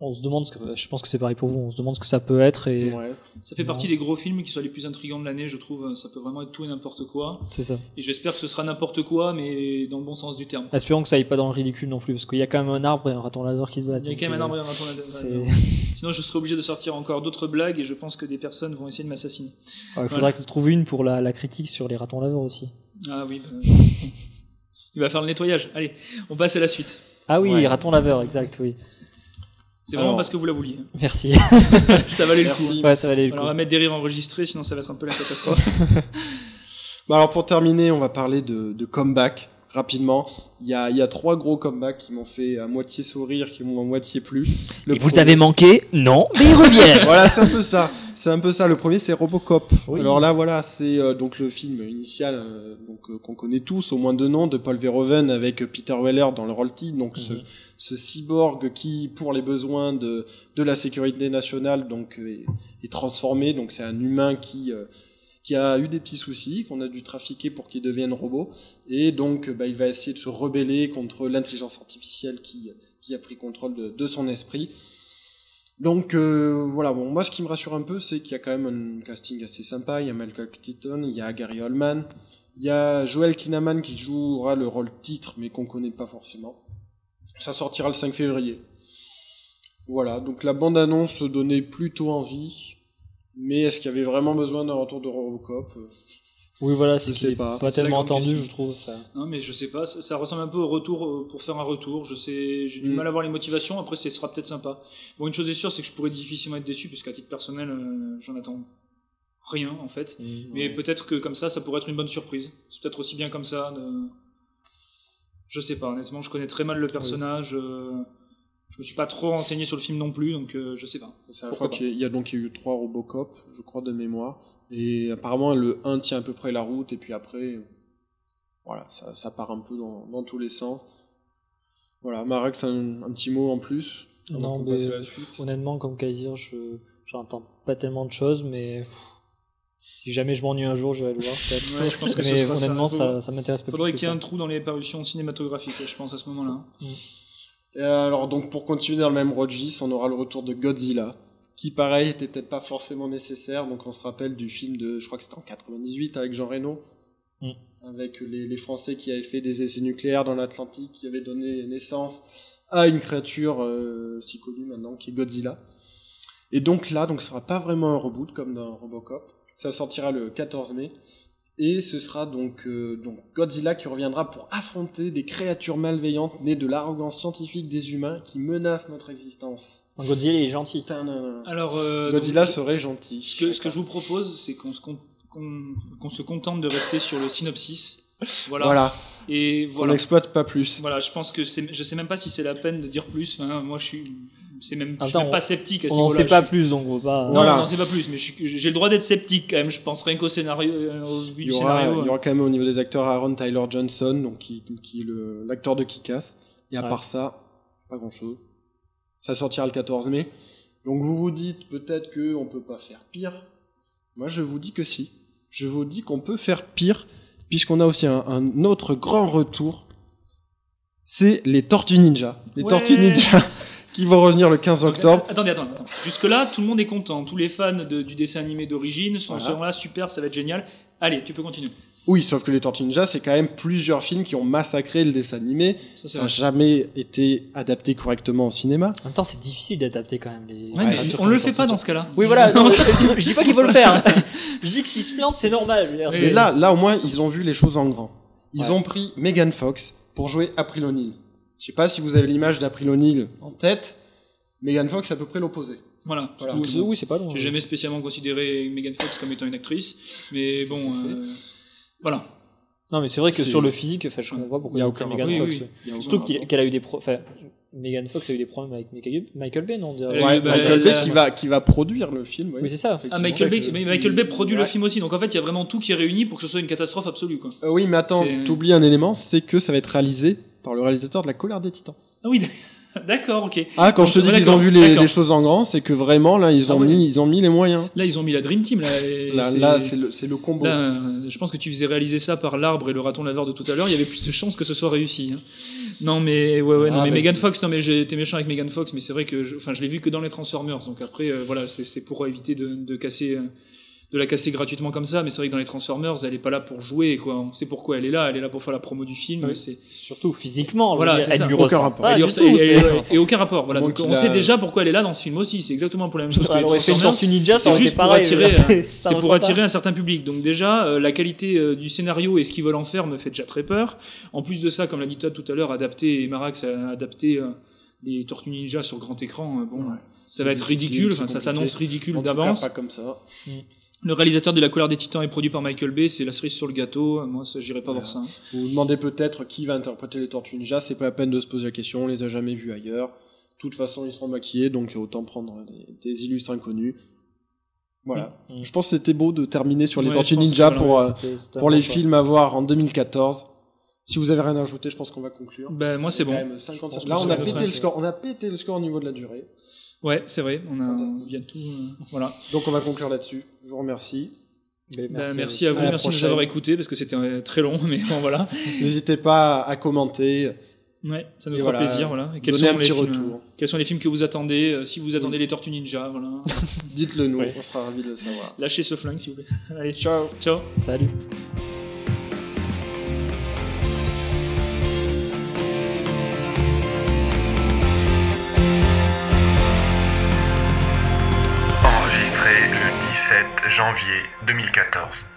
S3: on se demande ce que, je pense que c'est pareil pour vous. On se demande ce que ça peut être et
S2: Ouais.
S4: Ça fait partie des gros films qui sont les plus intrigants de l'année, je trouve. Ça peut vraiment être tout et n'importe quoi.
S3: c'est ça.
S4: Et j'espère que ce sera n'importe quoi, mais dans le bon sens du terme.
S3: Espérons que ça aille pas dans le ridicule non plus, parce qu'il y a quand même un arbre et un raton laveur qui se battent.
S4: Il y a quand même un
S3: euh,
S4: arbre et un raton
S3: c'est-
S4: Sinon, je serai obligé de sortir encore d'autres blagues et je pense que des personnes vont essayer de m'assassiner.
S3: Il faudra que tu trouves une pour la, la critique sur les ratons laveurs aussi.
S4: Ah oui. bah, Il va faire le nettoyage. Allez, on passe à la suite.
S3: Ah oui,
S2: Ouais.
S3: raton laveur, exact, oui.
S4: C'est vraiment
S2: Alors.
S4: parce que vous la vouliez.
S3: Merci.
S4: ça valait le coup.
S2: Merci.
S3: ouais, ça valait le
S4: Alors, on va
S3: coup.
S4: mettre des rires enregistrés, sinon ça va être un peu la catastrophe.
S2: Bah alors pour terminer, on va parler de, de comeback rapidement. Il y a, il y a trois gros comebacks qui m'ont fait à moitié sourire, qui m'ont à moitié plu. Le
S3: Et vous avez manqué Non, mais ils reviennent
S2: Voilà, c'est un peu ça. C'est un peu ça. Le premier, c'est Robocop.
S3: Oui.
S2: Alors là, voilà, c'est euh, donc le film initial euh, donc euh, qu'on connaît tous, au moins deux noms, de Paul Verhoeven avec Peter Weller dans le rôle titre. Donc ce,
S3: Mhm.
S2: ce cyborg qui, pour les besoins de de la sécurité nationale, donc est, est transformé. Donc c'est un humain qui qui a eu des petits soucis, qu'on a dû trafiquer pour qu'il devienne robot, et donc bah, il va essayer de se rebeller contre l'intelligence artificielle qui qui a pris contrôle de, de son esprit. Donc euh, voilà, bon, moi ce qui me rassure un peu, c'est qu'il y a quand même un casting assez sympa. Il y a Michael Keaton, il y a Gary Oldman, il y a Joel Kinnaman qui jouera le rôle titre, mais qu'on connaît pas forcément. Ça sortira le 5 février. Voilà, donc la bande-annonce donnait plutôt envie, mais est-ce qu'il y avait vraiment besoin d'un retour de Robocop?
S3: Oui, voilà, c'est qu'il
S2: pas.
S3: tellement entendu,
S4: question.
S3: je trouve. Enfin,
S4: Non, mais je sais pas, ça, ça ressemble un peu au retour euh, pour faire un retour. Je sais, j'ai du
S2: Mm.
S4: mal à voir les motivations. Après, ce sera peut-être sympa. Bon, une chose est sûre, c'est que je pourrais difficilement être déçu, parce qu'à titre personnel, euh, j'en attends rien en fait. Mais peut-être que comme ça, ça pourrait être une bonne surprise. C'est peut-être aussi bien comme ça. De... Je sais pas, honnêtement, je connais très mal le personnage. euh, Je me suis pas trop renseigné sur le film non plus, donc euh, je sais pas. Pourquoi
S2: choix qu'il y a- il y a donc il y a eu trois Robocop, je crois de mémoire, et apparemment le 1 tient à peu près la route, et puis après, voilà, ça, ça part un peu dans, dans tous les sens. Voilà, Marek, un, un petit mot en plus.
S3: Non, mais honnêtement, comme Kaiser, je j'entends pas tellement de choses, mais pff, si jamais je m'ennuie un jour, j'irai le voir peut-être.
S4: Ouais, je pense que
S3: mais
S4: ça.
S3: honnêtement, ça, ça m'intéresse pas
S4: Faudrait qu'il y ait un trou dans les parutions cinématographiques, je pense, à ce moment-là.
S2: Et alors donc pour continuer dans le même registre, on aura le retour de Godzilla, qui pareil était peut-être pas forcément nécessaire. Donc on se rappelle du film de, je crois que c'était en 98 avec Jean Reno,
S3: Mm.
S2: avec les, les Français qui avaient fait des essais nucléaires dans l'Atlantique, qui avaient donné naissance à une créature euh, si connue maintenant, qui est Godzilla. Et donc là, donc ce sera pas vraiment un reboot comme dans Robocop. Ça sortira le 14 mai. Et ce sera donc, euh, donc Godzilla qui reviendra pour affronter des créatures malveillantes nées de l'arrogance scientifique des humains qui menacent notre existence.
S3: Donc, Godzilla il est gentil.
S2: Tadam.
S4: Alors, euh,
S2: Godzilla
S4: donc,
S2: serait gentil.
S4: ce, que, ce que je vous propose, c'est qu'on se, con- contente de rester sur le synopsis. Voilà.
S2: Voilà,
S4: Et
S2: on
S4: voilà.
S2: n'exploite pas plus.
S4: Voilà, je pense que je sais même pas si c'est la peine de dire plus. Enfin, moi, je suis, c'est même, je suis même pas sceptique à ce
S3: On n'en sait pas
S4: Je-
S3: plus, donc on va pas.
S4: Non,
S2: Voilà.
S4: on n'en sait pas plus, mais j'ai le droit d'être sceptique quand même. Je pense rien qu'au scénario, euh, au vu
S2: Il y,
S4: du
S2: aura,
S4: scénario.
S2: il y aura quand même au niveau des acteurs Aaron Tyler Johnson, donc qui, qui est l'acteur de Kick-Ass. Et à
S3: Ouais.
S2: part ça, pas grand chose. Ça sortira le 14 mai. Donc vous vous dites peut-être que on peut pas faire pire. Moi je vous dis que si. Je vous dis qu'on peut faire pire, puisqu'on a aussi un, un autre grand retour. C'est les Tortues Ninja. Les
S4: Ouais.
S2: Tortues Ninja qui vont revenir le 15
S4: Donc,
S2: octobre.
S4: Attendez, attendez, attendez. Jusque-là, tout le monde est content. Tous les fans de- du dessin animé d'origine sont,
S2: Voilà.
S4: seront là, super, ça va être génial. Allez, tu peux continuer.
S2: Oui, sauf que les Tortues Ninja, c'est quand même plusieurs films qui ont massacré le dessin animé.
S4: Ça, c'est
S2: Ça n'a jamais été adapté correctement au cinéma.
S3: En même temps, c'est difficile d'adapter quand même les.
S4: Ouais, mais
S3: créatures
S4: on le fait pas dans ce cas-là.
S3: Oui, voilà.
S4: Non,
S3: je dis pas qu'il faut le faire. je dis que s'ils se plantent, c'est normal. je veux dire,
S4: Oui,
S3: c'est-
S2: Et là, là, au moins, ils ont vu les choses en grand. Ils
S3: Ouais.
S2: ont pris Megan Fox pour jouer April O'Neil. Je sais pas si vous avez l'image d'April O'Neil en tête. Megan Fox, c'est à peu près l'opposé.
S4: Voilà.
S2: Voilà.
S3: Oui, c'est- oui, c'est pas long.
S4: J'ai jamais spécialement considéré Megan Fox comme étant une actrice, mais
S2: Ça,
S4: bon, euh, voilà.
S3: Non, mais c'est vrai que sur le physique, enfin, je comprends pas pourquoi
S2: Il y a aucun
S3: Megan. Fox.
S4: Oui,
S2: a
S3: Surtout qu'elle a eu des pro... enfin, Megan Fox a eu des problèmes avec Michael, Michael Bay, non
S2: Ouais,
S4: bah,
S2: Michael Bay qui va, qui va produire le film.
S3: Oui, c'est ça.
S4: Ah, Michael Bay,
S2: que-
S4: mais Michael Bay produit le film aussi, donc en fait, il y a vraiment tout qui est réuni pour que ce soit une catastrophe absolue, quoi.
S2: Euh, oui, mais attends, t'oublies un élément, c'est que ça va être réalisé par le réalisateur de La Colère des Titans.
S4: Ah oui, d'accord, ok.
S2: Ah, quand je te dis qu'ils ont vu les, choses en grand, c'est que vraiment, là, ils
S4: Ah
S2: ont, mis, ils ont mis les moyens.
S4: Là, ils ont mis la Dream Team. Là,
S2: Là,
S4: c'est-
S2: le, le combo.
S4: Là, je pense que tu faisais réaliser ça par l'arbre et le raton laveur de tout à l'heure. Il y avait plus de chances que ce soit réussi. hein. Non, mais ouais, ouais, non,
S2: Ah,
S4: mais
S2: bah,
S4: Megan
S2: écoute.
S4: Fox, non, mais été méchant avec Megan Fox, mais c'est vrai que, je, enfin, je l'ai vu que dans les Transformers. Donc après, euh, voilà, c'est c'est pour éviter de, de casser, euh, de la casser gratuitement comme ça. Mais c'est vrai que dans les Transformers, elle est pas là pour jouer, quoi. On sait pourquoi elle est là. Elle est là pour faire la promo du film.
S3: Oui.
S4: C'est
S3: Surtout physiquement.
S4: Voilà,
S3: dire,
S4: c'est
S3: elle
S4: ça.
S3: lui
S2: Aucun
S3: ressemble
S2: rapport.
S3: tout,
S4: et- aucun rapport. Voilà. Donc on
S2: a-
S4: sait déjà pourquoi elle est là dans ce film aussi. C'est exactement pour la même chose que
S3: Elle
S4: les
S3: aurait fait une
S4: Transformers.
S3: tortue ninja,
S4: C'est juste pour
S3: pareil.
S4: attirer, C'est pour
S3: pas.
S4: attirer un certain public. Donc déjà, euh, la qualité euh, du scénario et ce qu'ils veulent en faire me fait déjà très peur. En plus de ça, comme l'a dit Todd tout à l'heure, adapter et Marax a adapté euh, les Tortues Ninja sur grand écran. bon,
S2: Ouais.
S4: ça va être ridicule. Enfin, ça s'annonce ridicule
S2: cas,
S4: d'avance.
S2: pas comme ça.
S4: Le réalisateur de La Colère des Titans est produit par Michael Bay. C'est la cerise sur le gâteau. Moi, ça, j'irai pas voir ça. hein.
S2: Vous vous demandez peut-être qui va interpréter les Tortues Ninja, c'est pas la peine de se poser la question, on les a jamais vus ailleurs. De toute façon, ils seront maquillés, donc autant prendre des, des illustres inconnus. Voilà.
S3: Mm.
S2: Je pense que c'était beau de terminer sur les
S4: Ouais,
S2: Tortues Ninja
S4: que
S2: pour,
S4: voilà,
S2: euh,
S3: C'était- c'était un
S2: pour les
S3: choix.
S2: films à voir en 2014. Si vous avez rien à ajouter, je pense qu'on va conclure.
S4: Ben, moi, c'est bon.
S2: quand même 50
S3: Je pense
S2: Là,
S3: que
S2: on
S3: c'est
S2: a
S3: notre
S2: pété le
S3: avis.
S2: score. On a pété le score au niveau de la durée.
S4: Ouais, c'est vrai, on, a, on vient de tout. euh, voilà.
S2: Donc, on va conclure là-dessus. Je vous remercie.
S3: Mais
S4: Ben, merci, à vous,
S2: À
S4: merci de nous avoir écoutés parce que c'était euh, très long, mais bon, voilà.
S2: N'hésitez pas à commenter.
S4: Ouais, ça nous
S2: Et
S4: fera
S2: voilà,
S4: plaisir, voilà. Et quels
S2: Donnez
S4: sont
S2: un
S4: les
S2: petit
S4: films,
S2: retour.
S4: euh, Quels sont les films que vous attendez euh, Si vous attendez les Tortues Ninja, voilà.
S2: Dites-le nous.
S3: Ouais.
S2: On sera ravis de le savoir.
S4: Lâchez ce flingue, s'il vous plaît. Allez,
S2: Ciao.
S4: ciao.
S3: Salut.
S1: Enregistré le 17 janvier 2014.